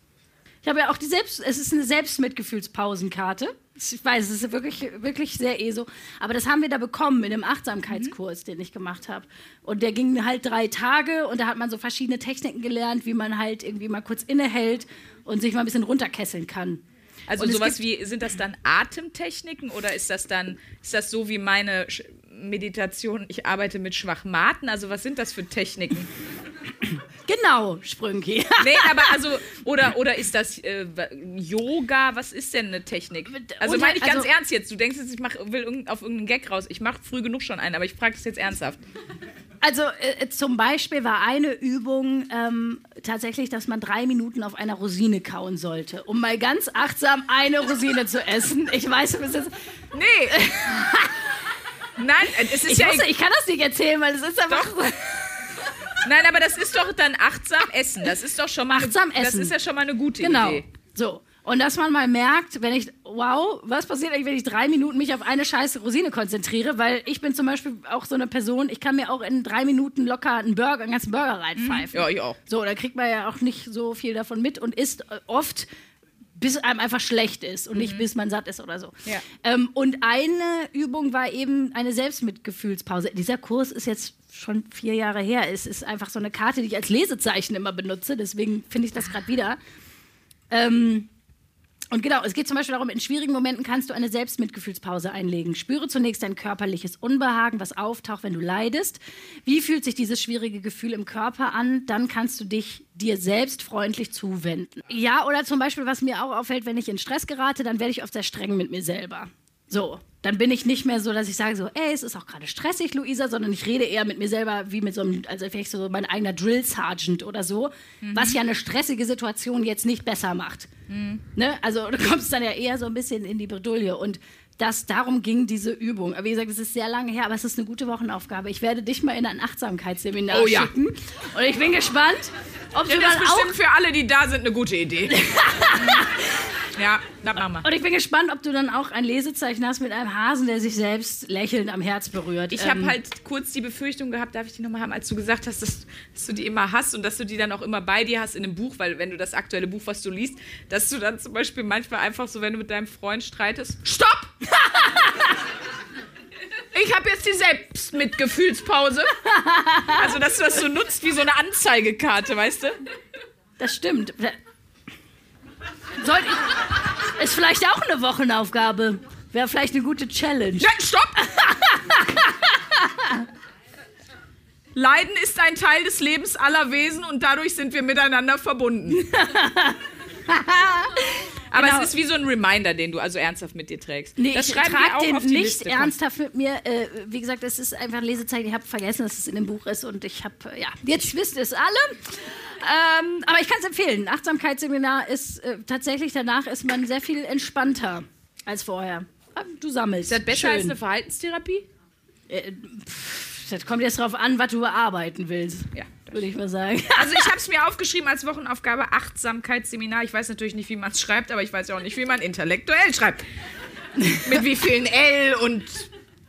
Ich habe ja auch die Selbst, es ist eine Selbstmitgefühlspausenkarte. Ich weiß, es ist wirklich, wirklich sehr eh so. Aber das haben wir da bekommen in dem Achtsamkeitskurs, den ich gemacht habe. Und der ging halt drei Tage und da hat man so verschiedene Techniken gelernt, wie man halt irgendwie mal kurz innehält und sich mal ein bisschen runterkesseln kann. Also Und sowas wie, sind das dann Atemtechniken oder ist das dann, ist das so wie meine Meditation, ich arbeite mit Schwachmaten? Also was sind das für Techniken? Genau, Sprünki. [laughs] Nee, aber also, oder, oder ist das äh, Yoga? Was ist denn eine Technik? Also meine ich ganz also- ernst jetzt. Du denkst jetzt, ich mach, will irgend- auf irgendeinen Gag raus. Ich mache früh genug schon einen, aber ich frage das jetzt ernsthaft. Also äh, zum Beispiel war eine Übung ähm, tatsächlich, dass man drei Minuten auf einer Rosine kauen sollte, um mal ganz achtsam eine Rosine zu essen. Ich weiß, du bist jetzt... Nee. Nein, es ist Ich, ja wusste, ich kann das nicht erzählen, weil es ist einfach... Nein, aber das ist doch dann achtsam essen. Das ist doch schon mal Achtsam eine, Das essen. ist ja schon mal eine gute Genau. Idee. So. Und dass man mal merkt, wenn ich, wow, was passiert eigentlich, wenn ich drei Minuten mich auf eine scheiße Rosine konzentriere? Weil ich bin zum Beispiel auch so eine Person, ich kann mir auch in drei Minuten locker einen Burger, einen ganzen Burger reinpfeifen. Ja, ich auch. So, da kriegt man ja auch nicht so viel davon mit und isst äh, oft, bis einem einfach schlecht ist und nicht bis man satt ist oder so. Mhm. Ja. Ähm, und eine Übung war eben eine Selbstmitgefühlspause. Dieser Kurs ist jetzt schon vier Jahre her. Es ist einfach so eine Karte, die ich als Lesezeichen immer benutze. Deswegen finde ich das gerade wieder. Ähm, und genau, es geht zum Beispiel darum, in schwierigen Momenten kannst du eine Selbstmitgefühlspause einlegen. Spüre zunächst dein körperliches Unbehagen, was auftaucht, wenn du leidest. Wie fühlt sich dieses schwierige Gefühl im Körper an? Dann kannst du dich dir selbst freundlich zuwenden. Ja, oder zum Beispiel, was mir auch auffällt, wenn ich in Stress gerate, dann werde ich oft sehr streng mit mir selber. So, dann bin ich nicht mehr so, dass ich sage so, ey, es ist auch gerade stressig, Luisa, sondern ich rede eher mit mir selber wie mit so einem, also vielleicht so mein eigener Drill Sergeant oder so, was ja eine stressige Situation jetzt nicht besser macht. Ne? Also du kommst dann ja eher so ein bisschen in die Bredouille und das, darum ging diese Übung. Aber wie gesagt, es ist sehr lange her, aber es ist eine gute Wochenaufgabe. Ich werde dich mal in ein Achtsamkeitsseminar Oh ja. schicken. Und ich bin gespannt, ob Ja, du das dann ist auch bestimmt für alle, die da sind, eine gute Idee. [laughs] ja, das machen wir. Und ich bin gespannt, ob du dann auch ein Lesezeichen hast mit einem Hasen, der sich selbst lächelnd am Herz berührt. Ich habe Ähm, halt kurz die Befürchtung gehabt, darf ich die nochmal haben, als du gesagt hast, dass, dass du die immer hast und dass du die dann auch immer bei dir hast in einem Buch, weil wenn du das aktuelle Buch, was du liest, dass du dann zum Beispiel manchmal einfach so, wenn du mit deinem Freund streitest, Stopp! [laughs] Ich habe jetzt die Selbstmitgefühlspause. Also, dass du das so nutzt wie so eine Anzeigekarte, weißt du? Das stimmt. Soll ich, ist vielleicht auch eine Wochenaufgabe. Wäre vielleicht eine gute Challenge. Ja, stopp! Leiden ist ein Teil des Lebens aller Wesen und dadurch sind wir miteinander verbunden. [laughs] Aber Genau. es ist wie so ein Reminder, den du also ernsthaft mit dir trägst. Nee, das ich trage auch den nicht Liste. Ernsthaft mit mir. Äh, wie gesagt, es ist einfach ein Lesezeichen. Ich habe vergessen, dass es in dem Buch ist und ich habe, ja, jetzt wisst ihr es alle. Ähm, aber ich kann es empfehlen. Achtsamkeitsseminar ist äh, tatsächlich, danach ist man sehr viel entspannter als vorher. Ah, Du sammelst. Ist das besser Schön. als eine Verhaltenstherapie? Das kommt jetzt drauf an, was du bearbeiten willst. Ja. Würde ich mal sagen. [laughs] Also ich habe es mir aufgeschrieben als Wochenaufgabe Achtsamkeitsseminar. Ich weiß natürlich nicht, wie man es schreibt, aber ich weiß ja auch nicht, wie man intellektuell schreibt. Mit wie vielen L und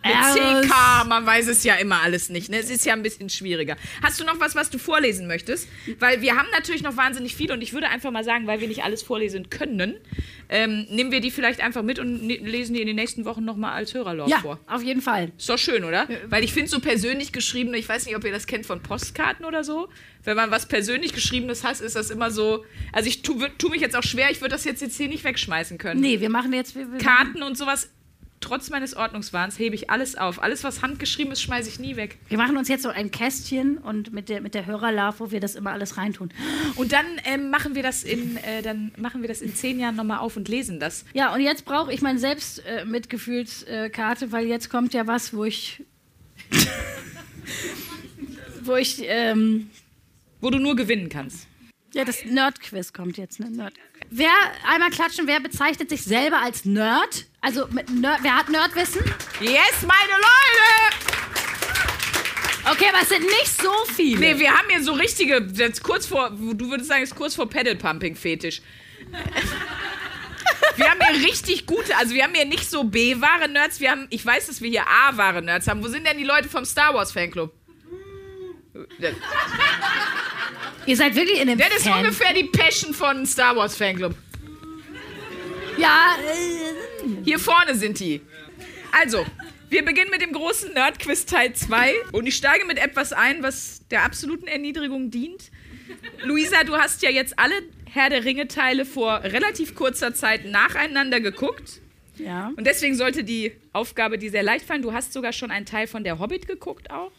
mit. CK, man weiß es ja immer alles nicht. Ne? Es ist ja ein bisschen schwieriger. Hast du noch was, was du vorlesen möchtest? Weil wir haben natürlich noch wahnsinnig viel und ich würde einfach mal sagen, weil wir nicht alles vorlesen können, ähm, nehmen wir die vielleicht einfach mit und ne lesen die in den nächsten Wochen nochmal als Hörerlauf Ja, vor. auf jeden Fall. Ist doch schön, oder? Weil ich finde so persönlich geschriebene, ich weiß nicht, ob ihr das kennt von Postkarten oder so. Wenn man was persönlich geschriebenes hat, ist das immer so. Also ich tue tu mich jetzt auch schwer, ich würde das jetzt, jetzt hier nicht wegschmeißen können. Nee, wir machen jetzt. Wir, wir Karten und sowas, trotz meines Ordnungswahns, hebe ich alles auf. Alles, was handgeschrieben ist, schmeiße ich nie weg. Wir machen uns jetzt so ein Kästchen und mit der, mit der Hörerlarve, wo wir das immer alles reintun. Und dann ähm, machen wir das in, äh, dann machen wir das in zehn Jahren nochmal auf und lesen das. Ja, und jetzt brauche ich meine Selbstmitgefühlskarte, weil jetzt kommt ja was, wo ich. [laughs] wo ich. Ähm, Wo du nur gewinnen kannst. Ja, das Nerd-Quiz kommt jetzt, ne? Nerd. Wer, einmal klatschen, wer bezeichnet sich selber als Nerd? Also, mit Nerd, wer hat Nerdwissen? Yes, meine Leute! Okay, aber es sind nicht so viele. Nee, wir haben hier so richtige, jetzt kurz vor, du würdest sagen, es ist kurz vor Pedal-Pumping-Fetisch. Wir haben hier richtig gute, also wir haben hier nicht so B-wahre Nerds, wir haben, ich weiß, dass wir hier A-wahre Nerds haben. Wo sind denn die Leute vom Star Wars Fanclub? Ihr seid wirklich in dem Das ist Fan. ungefähr die Passion von Star Wars Fanclub. Ja, äh, Hier vorne sind die. Also, wir beginnen mit dem großen Nerdquiz Teil 2 und ich steige mit etwas ein, was der absoluten Erniedrigung dient. Luisa, du hast ja jetzt alle Herr der Ringe Teile vor relativ kurzer Zeit nacheinander geguckt. ja. Und deswegen sollte die Aufgabe dir sehr leicht fallen. Du hast sogar schon einen Teil von der Hobbit geguckt auch.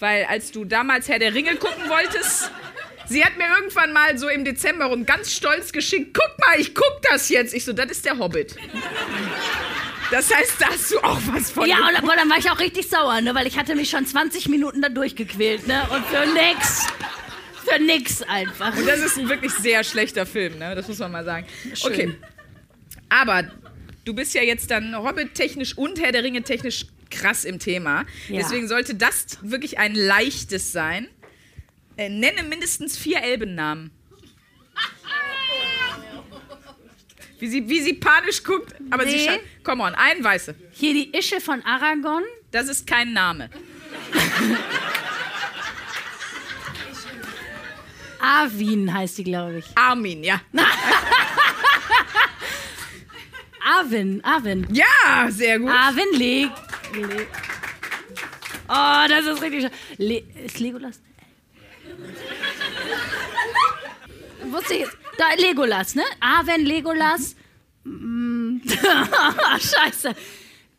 Weil als du damals Herr der Ringe gucken wolltest, sie hat mir irgendwann mal so im Dezember und ganz stolz geschickt, guck mal, ich guck das jetzt. Ich so, das ist der Hobbit. Das heißt, da hast du auch was von. Ja, und aber dann war ich auch richtig sauer, ne? weil ich hatte mich schon 20 Minuten da durchgequält, ne? Und für nix. Für nix einfach. Und das ist ein wirklich sehr schlechter Film, ne? Das muss man mal sagen. Okay. Aber du bist ja jetzt dann Hobbit-technisch und Herr der Ringe technisch krass im Thema. Ja. Deswegen sollte das wirklich ein leichtes sein. Äh, nenne mindestens vier Elbennamen. Wie sie, wie sie panisch guckt, aber sie Nee. schafft. Come on, ein Weiße. Hier die Ische von Aragorn. Das ist kein Name. Arwin heißt die, glaube ich. Armin, ja. [laughs] Arwen, Arwen. Ja, sehr gut. Arwen Leg. Le oh, das ist richtig schön. Le ist Legolas? Wusste ich jetzt. Da, Legolas, ne? Arwen, Legolas. Mm. [laughs] Scheiße.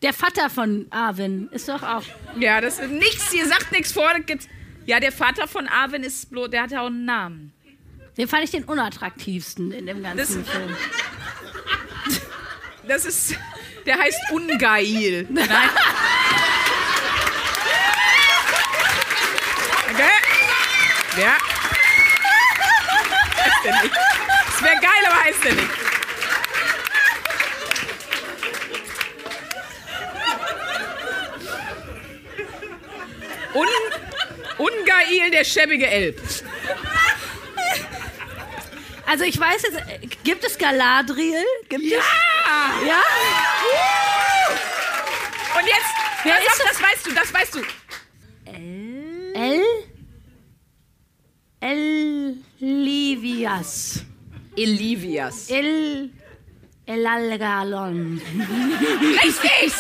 Der Vater von Arwen ist doch auch. Ja, das ist nichts, ihr sagt nichts vor. Ja, der Vater von Arwen ist bloß, der hat ja auch einen Namen. Den fand ich den unattraktivsten in dem ganzen Das- Film. [laughs] Das ist, der heißt Ungail. [laughs] Nein. Okay. Ja. Heißt der nicht. Das wäre geil, aber heißt der nicht. Un Ungail, der schäbige Elb. Also ich weiß jetzt, gibt es Galadriel? Gibt es? Ja? Und jetzt, Wer ist auf, das weißt du, das weißt du. El? Elivias. Elivias. El... Elalgalon. Richtig!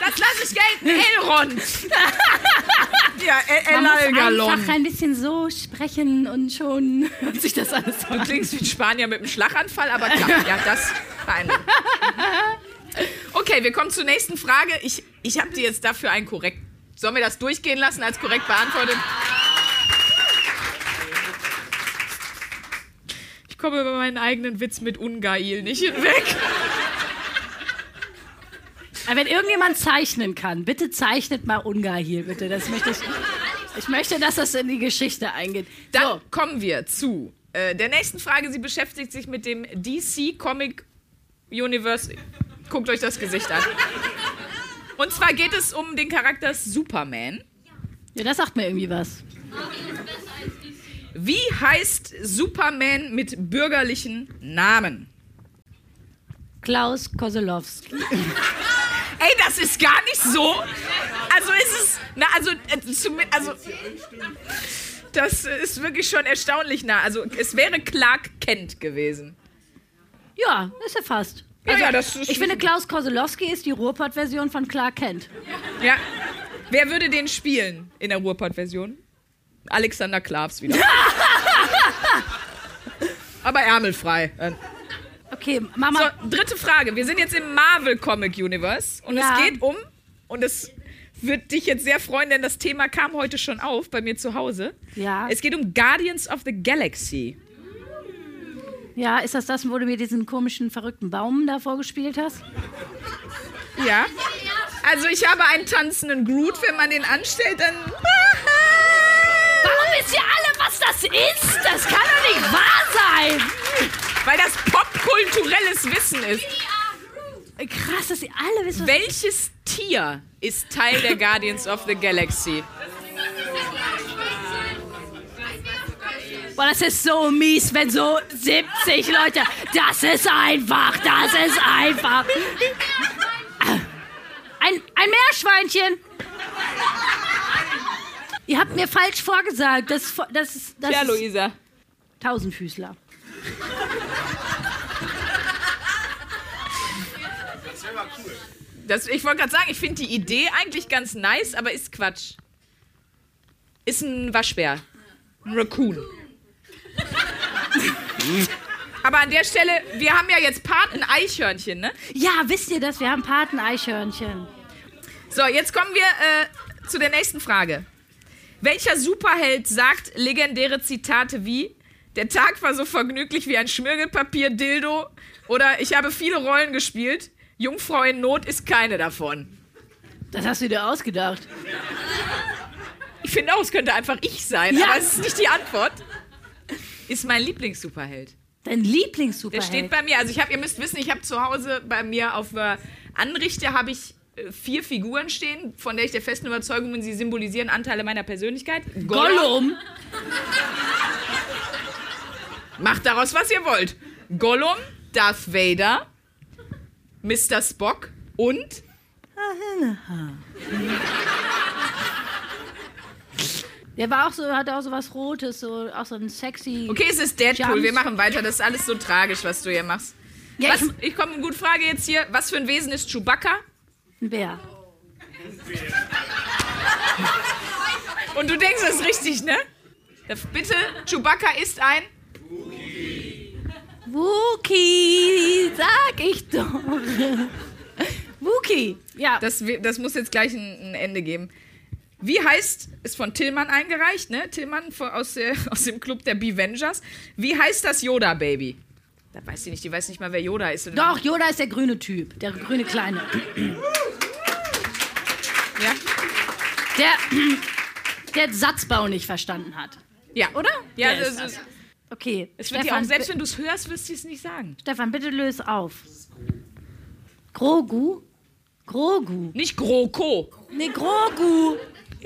Das lasse ich gelten. Elrond. [laughs] ja, El Man muss einfach ein bisschen so sprechen und schon hört sich das alles Du an. klingst wie ein Spanier mit einem Schlaganfall, aber klar, ja, das beeindruckt. Okay, wir kommen zur nächsten Frage. Ich, ich habe dir jetzt dafür ein korrekt. Sollen wir das durchgehen lassen als korrekt beantwortet? Komme über meinen eigenen Witz mit Ungail nicht hinweg. Aber wenn irgendjemand zeichnen kann, bitte zeichnet mal hier, bitte. Das möchte ich. Ich möchte, dass das in die Geschichte eingeht. Dann So, kommen wir zu äh, der nächsten Frage. Sie beschäftigt sich mit dem DC Comic Universe. Guckt euch das Gesicht an. Und zwar geht es um den Charakter Superman. ja, das sagt mir irgendwie was. Wie heißt Superman mit bürgerlichen Namen? Klaus Kosolowski. [laughs] Ey, das ist gar nicht so. Also ist es. Na, also, äh, also. Das ist wirklich schon erstaunlich nah. Also, es wäre Clark Kent gewesen. Ja, ist ja fast. Ja, ja, das ist- ich finde, Klaus Kosolowski ist die Ruhrpott-Version von Clark Kent. Ja. Wer würde den spielen in der Ruhrpott-Version? Alexander Klavs wieder. [laughs] Aber ärmelfrei. Äh, Okay, Mama. So, dritte Frage. Wir sind jetzt im Marvel Comic Universe und Ja. es geht um, und es wird dich jetzt sehr freuen, denn das Thema kam heute schon auf bei mir zu Hause. Ja. Es geht um Guardians of the Galaxy. Ja, ist das das, wo du mir diesen komischen, verrückten Baum da vorgespielt hast? Ja. Also ich habe einen tanzenden Groot, wenn man den anstellt, dann. Wisst ihr alle, was das ist? Das kann doch nicht wahr sein! Weil das popkulturelles Wissen ist. Krass, dass ihr alle wisst, was Welches Tier ist Teil der Guardians of the Galaxy? Boah, das ist so mies, wenn so 70 Leute. Das ist einfach, das ist einfach. Ein, ein Meerschweinchen. Ihr habt mir falsch vorgesagt. Das, das, ist- das Ja, ist Luisa. Tausendfüßler. Das, ich wollte gerade sagen, ich finde die Idee eigentlich ganz nice, aber ist Quatsch. Ist ein Waschbär. Ein Raccoon. aber an der Stelle, wir haben ja jetzt Paten Eichhörnchen, ne? Ja, wisst ihr das? Wir haben Paten-Eichhörnchen. So, jetzt kommen wir äh, zu der nächsten Frage. Welcher Superheld sagt legendäre Zitate wie Der Tag war so vergnüglich wie ein Schmirgelpapier-Dildo oder Ich habe viele Rollen gespielt. Jungfrau in Not ist keine davon. Das hast du dir ausgedacht. Ich finde auch, es könnte einfach ich sein, Ja. aber es ist nicht die Antwort. Ist mein Lieblings-Superheld. Dein Der Lieblingssuperheld. steht bei mir, also ich habe, ihr müsst wissen, ich habe zu Hause bei mir auf der Anrichte habe ich vier Figuren stehen, von der ich der festen Überzeugung bin, sie symbolisieren Anteile meiner Persönlichkeit. Gollum. Macht daraus, was ihr wollt. Gollum, Darth Vader, Mr. Spock und Der war auch so, hatte auch so was Rotes, so auch so ein sexy. Okay, es ist Deadpool. Jumps. Wir machen weiter. Das ist alles so tragisch, was du hier machst. Ja, Was, ich, ich komme, gute Frage jetzt hier. Was für ein Wesen ist Chewbacca? Ein Bär. [laughs] Und du denkst, das ist richtig, ne? Bitte, Chewbacca ist ein. Wookie, sag ich doch. [laughs] Wookie. Ja, Das, das muss jetzt gleich ein, ein Ende geben. Wie heißt, ist von Tillmann eingereicht, ne? Tillmann von, aus, der, [laughs] aus dem Club der Bevengers. Wie heißt das Yoda-Baby? Da weiß sie nicht, die weiß nicht mal, wer Yoda ist. doch, Yoda ist der grüne Typ. Der grüne Kleine. Ja? Der, der Satzbau nicht verstanden hat. Ja. Oder? Ja, Der das ist Okay. es wird dir auch, selbst wenn du es hörst, wirst du es nicht sagen. Stefan, bitte löse auf. Grogu? Grogu. Nicht GroKo. Nee, Grogu.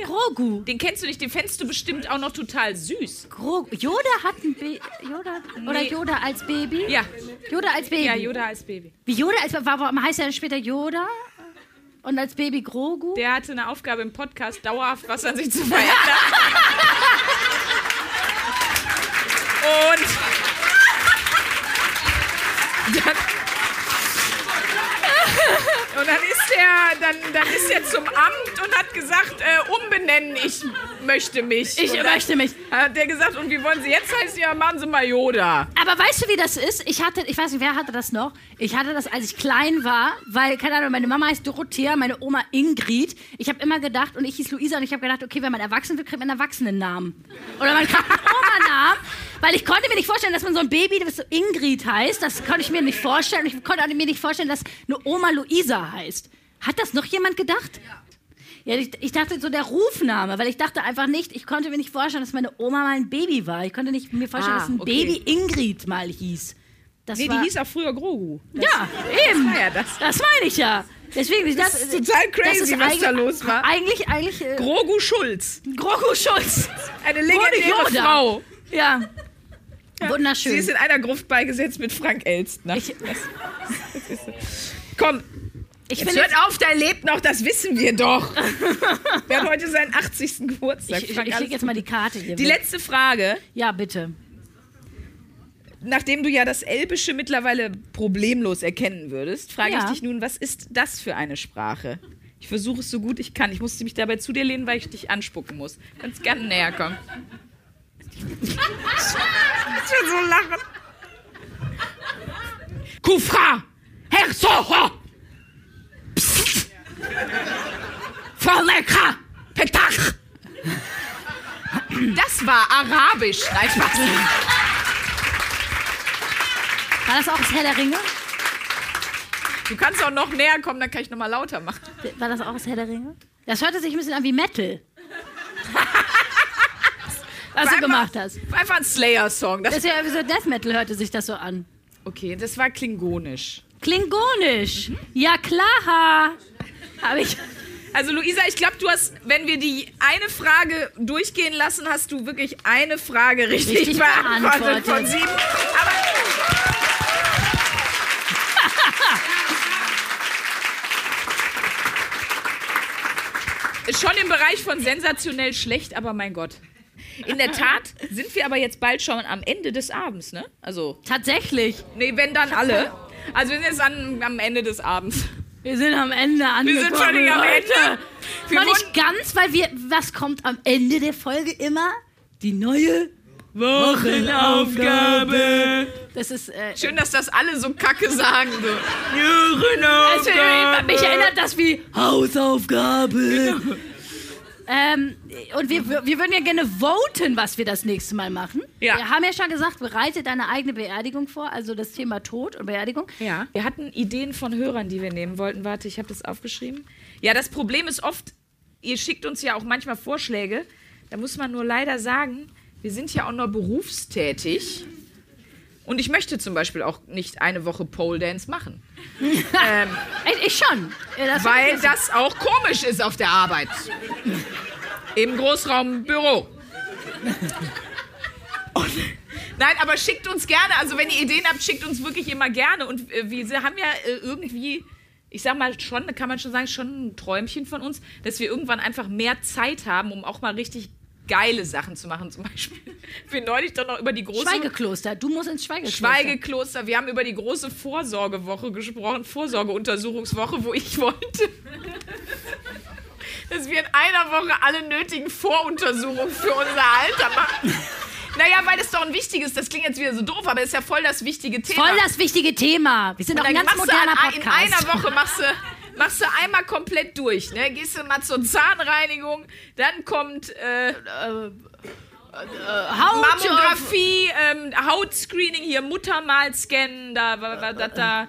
Grogu. Den kennst du nicht, den fändest du bestimmt auch noch total süß. Grogu. Yoda hat ein Baby. Yoda? Oder Nee. Yoda als Baby? Ja, Yoda als Baby. ja, Yoda als Baby. Wie Yoda als Warum heißt er dann später Yoda? Und als Baby Grogu? Der hatte eine Aufgabe im Podcast, dauerhaft was an sich zu verändern. [laughs] Und dann, und dann ist er, dann, dann ist er zum Amt und hat gesagt, äh, umbenennen, ich möchte mich. Ich und möchte mich. Hat der gesagt, und wie wollen Sie jetzt heißen? Ja, machen Sie mal Yoda. Aber weißt du, wie das ist? Ich hatte, ich weiß nicht, wer hatte das noch? Ich hatte das, als ich klein war, weil, keine Ahnung, meine Mama heißt Dorothea, meine Oma Ingrid. Ich habe immer gedacht, und ich hieß Luisa, und ich habe gedacht, okay, wenn man erwachsen wird, kriegt man einen Erwachsenennamen. Oder man kriegt einen Oma-Namen. Weil ich konnte mir nicht vorstellen, dass man so ein Baby, das so Ingrid heißt, das konnte ich mir nicht vorstellen. Und ich konnte auch mir nicht vorstellen, dass eine Oma Luisa heißt. Hat das noch jemand gedacht? Ja, ich, ich dachte so der Rufname, weil ich dachte einfach nicht, ich konnte mir nicht vorstellen, dass meine Oma mal ein Baby war. Ich konnte nicht mir vorstellen, Ah, dass ein okay. Baby Ingrid mal hieß. Das Nee, war, die hieß auch früher Grogu. ja, eben. war ja das. Das meine ich ja. Deswegen, ich Das ist total crazy, was da los war. Eigentlich, eigentlich äh, Grogu Schulz. Grogu Schulz. Eine legendäre. Frau. Ja. Wunderschön. Sie ist in einer Gruft beigesetzt mit Frank Elstner. Ich- das, das. Komm, ich jetzt hört auf, der lebt noch, das wissen wir doch. [laughs] Wer hat heute seinen 80. Geburtstag? ich, ich, ich lege jetzt mal die Karte hier. Die weg. letzte Frage. ja, bitte. Nachdem du ja das Elbische mittlerweile problemlos erkennen würdest, frage Ja. ich dich nun, was ist das für eine Sprache? Ich versuche es so gut ich kann. Ich musste mich dabei zu dir lehnen, weil ich dich anspucken muss. Kannst gerne näher kommen. [laughs] ich will so lachen. Kufra! Herr Soho! Psst! Verlecker! Petach! Das war Arabisch. Nein, Spaß. War das auch das Herr der Ringe? Du kannst auch noch näher kommen, dann kann ich noch mal lauter machen. War das auch das Herr der Ringe? Das hörte sich ein bisschen an wie Metal. [laughs] Was du War gemacht einfach- hast. war Einfach ein Slayer-Song. Das Das ist ja wie so Death Metal hörte sich das so an. okay, das war klingonisch. Klingonisch. Ja, klar. Habe ich. Also Luisa, ich glaube, du hast, wenn wir die eine Frage durchgehen lassen, hast du wirklich eine Frage richtig, Richtig beantwortet, beantwortet. von sieben. Aber schon im Bereich von sensationell schlecht, aber mein Gott. In der Tat sind wir aber jetzt bald schon am Ende des Abends, ne? Also, Tatsächlich. nee, wenn dann alle. Also wir sind jetzt an, am Ende des Abends. Wir sind am Ende angekommen. Wir sind völlig am. Ende. Wir Noch nicht ganz, weil wir. Was kommt am Ende der Folge immer? Die neue Wochenaufgabe. Das ist. Äh, Schön, dass das alle so kacke sagen. So. also, mich erinnert das wie Hausaufgabe. Ähm, und wir, wir würden ja gerne voten, was wir das nächste Mal machen. Ja. Wir haben ja schon gesagt, bereite deine eigene Beerdigung vor, also das Thema Tod und Beerdigung. Ja. Wir hatten Ideen von Hörern, die wir nehmen wollten. Warte, ich habe das aufgeschrieben. Ja, das Problem ist oft, ihr schickt uns ja auch manchmal Vorschläge. Da muss man nur leider sagen, wir sind ja auch noch berufstätig. Und ich möchte zum Beispiel auch nicht eine Woche Pole Dance machen. [laughs] ähm, Ich, schon. Das- weil das auch komisch ist auf der Arbeit. Im Großraumbüro. Und, nein, aber schickt uns gerne, also wenn ihr Ideen habt, schickt uns wirklich immer gerne. Und äh, wir haben ja äh, irgendwie, ich sag mal schon, kann man schon sagen, schon ein Träumchen von uns, dass wir irgendwann einfach mehr Zeit haben, um auch mal richtig geile Sachen zu machen. Zum Beispiel, [laughs] wir neulich doch noch über die große Schweigekloster. Du musst ins Schweigekloster. Schweigekloster. Wir haben über die große Vorsorgewoche gesprochen, Vorsorgeuntersuchungswoche, wo ich [laughs] wollte, dass wir in einer Woche alle nötigen Voruntersuchungen für unser Alter machen. Naja, weil das doch ein wichtiges, das klingt jetzt wieder so doof, aber es ist ja voll das wichtige Thema. Voll das wichtige Thema. Wir sind Und auch ein ganz moderner an, in Podcast. einer Woche machst du, machst du einmal komplett durch. Ne? Gehst du mal zur Zahnreinigung, dann kommt äh, Haut, Mammographie, ähm, Hautscreening, hier Muttermal scannen, da, da, da, da,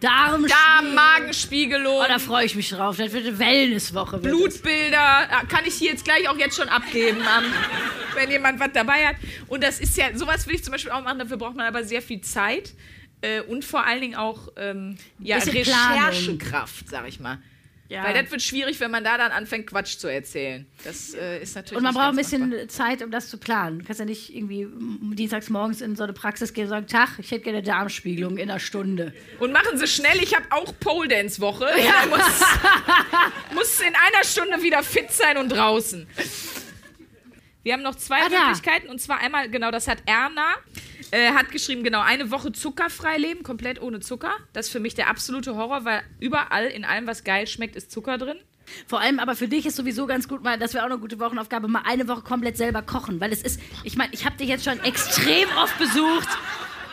da, Darm, da Magenspiegelung, Oh, da freue ich mich drauf. Das wird eine Wellnesswoche. wird. Blutbilder, Ah, kann ich hier jetzt gleich auch jetzt schon abgeben, wenn jemand was dabei hat. Und das ist ja, sowas will ich zum Beispiel auch machen, dafür braucht man aber sehr viel Zeit. Äh, und vor allen Dingen auch ähm, ja. Recherchekraft, sag ich mal. Ja. Weil das wird schwierig, wenn man da dann anfängt, Quatsch zu erzählen. Das äh, ist natürlich. Und man braucht ein bisschen machbar. Zeit, um das zu planen. Du kannst ja nicht irgendwie dienstags morgens in so eine Praxis gehen und sagen, Tag, ich hätte gerne Darmspiegelung in einer Stunde. Und machen Sie schnell, ich habe auch Pole Dance Woche. [laughs] Ja. Muss, muss in einer Stunde wieder fit sein und draußen. Wir haben noch zwei Ah. Möglichkeiten und zwar einmal, genau, das hat Erna, äh, hat geschrieben, genau, eine Woche zuckerfrei leben, komplett ohne Zucker. Das ist für mich der absolute Horror, weil überall in allem, was geil schmeckt, ist Zucker drin. Vor allem aber für dich ist sowieso ganz gut, mal, das wäre auch eine gute Wochenaufgabe, mal eine Woche komplett selber kochen. Weil es ist, ich meine, ich habe dich jetzt schon extrem oft besucht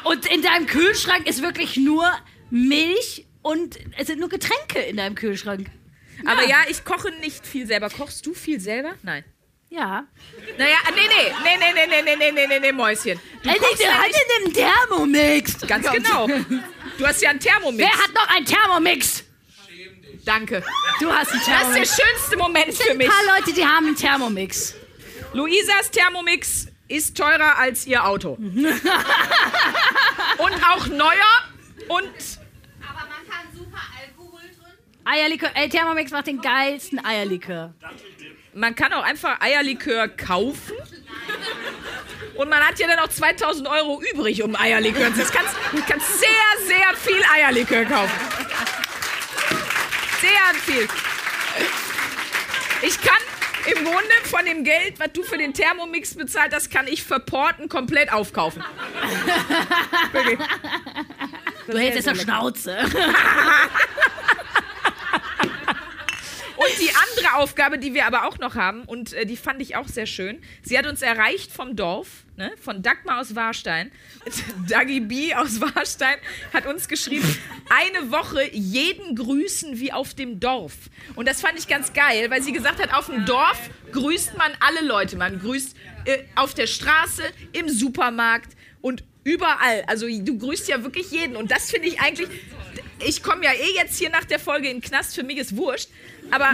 und in deinem Kühlschrank ist wirklich nur Milch und es sind nur Getränke in deinem Kühlschrank. Aber ja, ich koche nicht viel selber. Kochst du viel selber? Nein. Ja. Naja, nee, nee, nee, nee, nee, nee, nee, nee, nee, nee, nee, Mäuschen. Du Ey, kochst der ja hat nicht, denn den Thermomix? ganz genau. Du hast ja einen Thermomix. Wer hat noch einen Thermomix? Danke. Du hast einen Das ist der Thermomix. schönste Moment für Ein mich. paar Leute, die haben einen Thermomix. Luisas Thermomix ist teurer als ihr Auto. [laughs] und auch neuer und Aber man kann super Alkohol drin. Eierlikör. Ey, Thermomix macht den geilsten Eierlikör. Man kann auch einfach Eierlikör kaufen. Und man hat ja dann auch 2000 Euro übrig, um Eierlikör zu. Kannst, du kannst sehr, sehr viel Eierlikör kaufen. Sehr viel. Ich kann im Grunde von dem Geld, was du für den Thermomix bezahlt hast, kann ich verporten komplett aufkaufen. [laughs] Wirklich. Du hältst jetzt eine Schnauze. [laughs] Und die andere Aufgabe, die wir aber auch noch haben, und äh, die fand ich auch sehr schön, sie hat uns erreicht vom Dorf, ne, von Dagmar aus Warstein. [laughs] Dagi B aus Warstein hat uns geschrieben, eine Woche jeden grüßen wie auf dem Dorf. Und das fand ich ganz geil, weil sie gesagt hat, auf dem Dorf grüßt man alle Leute. Man grüßt äh, auf der Straße, im Supermarkt und überall. Also du grüßt ja wirklich jeden. Und das finde ich eigentlich. Ich komme ja eh jetzt hier nach der Folge in den Knast, für mich ist wurscht. Aber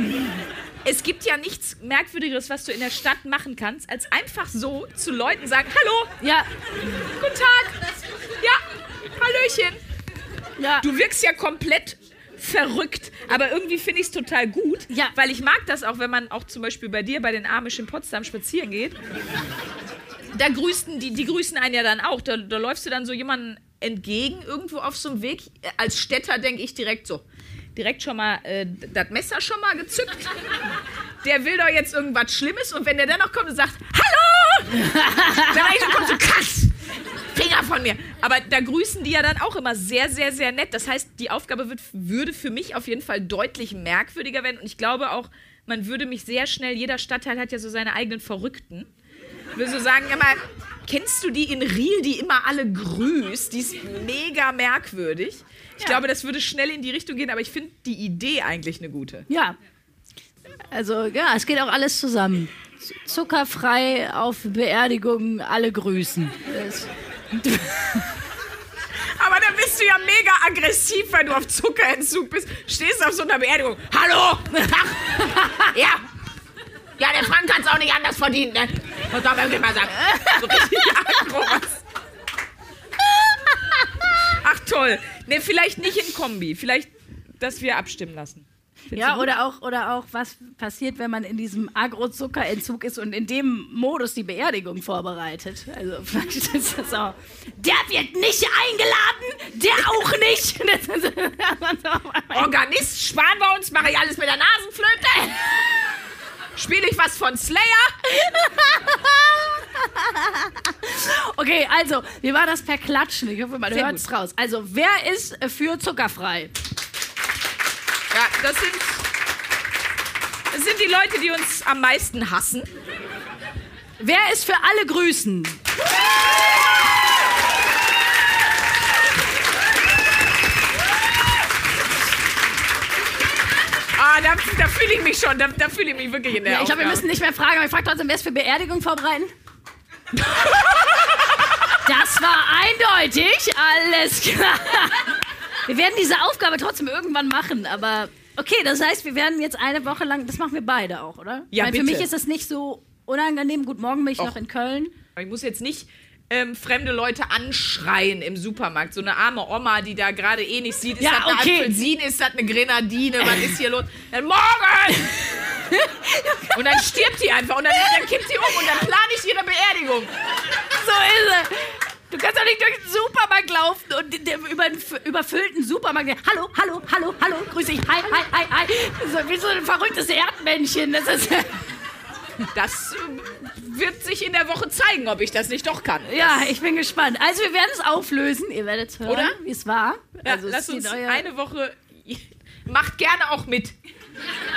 es gibt ja nichts Merkwürdigeres, was du in der Stadt machen kannst, als einfach so zu Leuten sagen: Hallo, Ja, guten Tag. Ja, Hallöchen. ja. Du wirkst ja komplett verrückt, aber irgendwie finde ich es total gut, Ja. weil ich mag das auch, wenn man auch zum Beispiel bei dir bei den Amish in Potsdam spazieren geht. Da grüßen die, die grüßen einen ja dann auch. Da, da läufst du dann so jemanden entgegen irgendwo auf so einem Weg. Als Städter denke ich direkt so. Direkt schon mal äh, das Messer schon mal gezückt. Der will doch jetzt irgendwas Schlimmes und wenn der dann noch kommt und sagt, Hallo! dann eigentlich kommt so krass. Finger von mir. Aber da grüßen die ja dann auch immer sehr, sehr, sehr nett. Das heißt, die Aufgabe wird, würde für mich auf jeden Fall deutlich merkwürdiger werden. Und ich glaube auch, man würde mich sehr schnell, jeder Stadtteil hat ja so seine eigenen Verrückten. Ich würde so sagen, ja mal, kennst du die in Riel, die immer alle grüßt? Die ist mega merkwürdig. Ich glaube, das würde schnell in die Richtung gehen, aber ich finde die Idee eigentlich eine gute. Ja. Also ja, es geht auch alles zusammen. Zuckerfrei auf Beerdigungen, alle grüßen. [laughs] Aber dann bist du ja mega aggressiv, wenn du auf Zuckerentzug bist. Stehst auf so einer Beerdigung. Hallo! [laughs] Ja. Ja, der Frank kann es auch nicht anders verdienen, ne? Was soll man mal sagen? So richtig [laughs] aggro, was? Ach toll. Ne, vielleicht nicht in Kombi. Vielleicht, dass wir abstimmen lassen. Ja, oder auch, oder auch, was passiert, wenn man in diesem Agro-Zuckerentzug ist und in dem Modus die Beerdigung vorbereitet. Also [laughs] vielleicht ist das auch. Der wird nicht eingeladen, der auch nicht. [laughs] Organist sparen wir uns, mache ich alles mit der Nasenflöte. Spiele ich was von Slayer? [laughs] okay, also, wie war das per Klatschen? Ich hoffe, man hört es raus. Also, wer ist für zuckerfrei? Ja, das sind, das sind die Leute, die uns am meisten hassen. Wer ist für alle Grüßen? Da, da fühle ich mich schon, da, da fühle ich mich wirklich in der Ja, ich glaube, wir müssen nicht mehr fragen, aber ich frage trotzdem, wer ist für Beerdigung vorbereiten? Das war eindeutig, alles klar. Wir werden diese Aufgabe trotzdem irgendwann machen, aber okay, das heißt, wir werden jetzt eine Woche lang, das machen wir beide auch, oder? Ja, Weil für bitte. mich ist das nicht so unangenehm. Gut, morgen bin ich noch in Köln. Aber ich muss jetzt nicht ähm, fremde Leute anschreien im Supermarkt. So eine arme Oma, die da gerade eh nicht sieht. Ist Ja, das eine okay. Apfelsine? Ist das eine Grenadine? Was ist hier los? Dann morgen! [laughs] und dann stirbt die einfach und dann, dann kippt sie um und dann plane ich ihre Beerdigung. So ist es. Du kannst doch nicht durch den Supermarkt laufen und dem über einen überfüllten Supermarkt. Hallo, hallo, hallo, hallo, grüß dich. Hi, hi, hi, hi. So, wie so ein verrücktes Erdmännchen. Das ist. Das äh, wird sich in der Woche zeigen, ob ich das nicht doch kann. Ja, ich bin gespannt. Also, wir werden es auflösen. Ihr werdet hören, wie es war. Ja, also, es lass ist uns eine Woche. Macht gerne auch mit.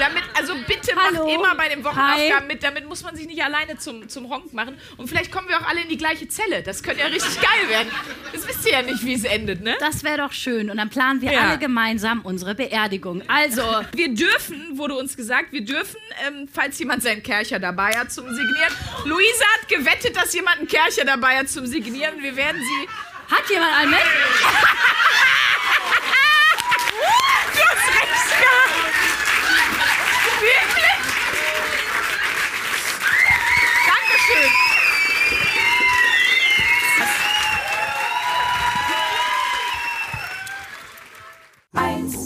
Damit, also bitte Hallo. macht immer bei den Wochenaufgaben Hi. mit. Damit muss man sich nicht alleine zum, zum Honk machen. Und vielleicht kommen wir auch alle in die gleiche Zelle. Das könnte ja richtig [laughs] geil werden. Das wisst ihr ja nicht, wie es endet, ne? Das wäre doch schön. Und dann planen wir Ja. alle gemeinsam unsere Beerdigung. Also, [laughs] Wir dürfen, wurde uns gesagt, wir dürfen, ähm, falls jemand seinen Kercher dabei hat zum Signieren. Luisa hat gewettet, dass jemand einen Kercher dabei hat zum Signieren. Wir werden sie. hat jemand einen mit? [laughs]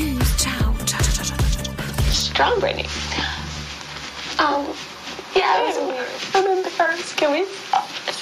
choose chow. chow, chow, chow Strong, Brittany. Um, oh, yeah, I remember first. Can we?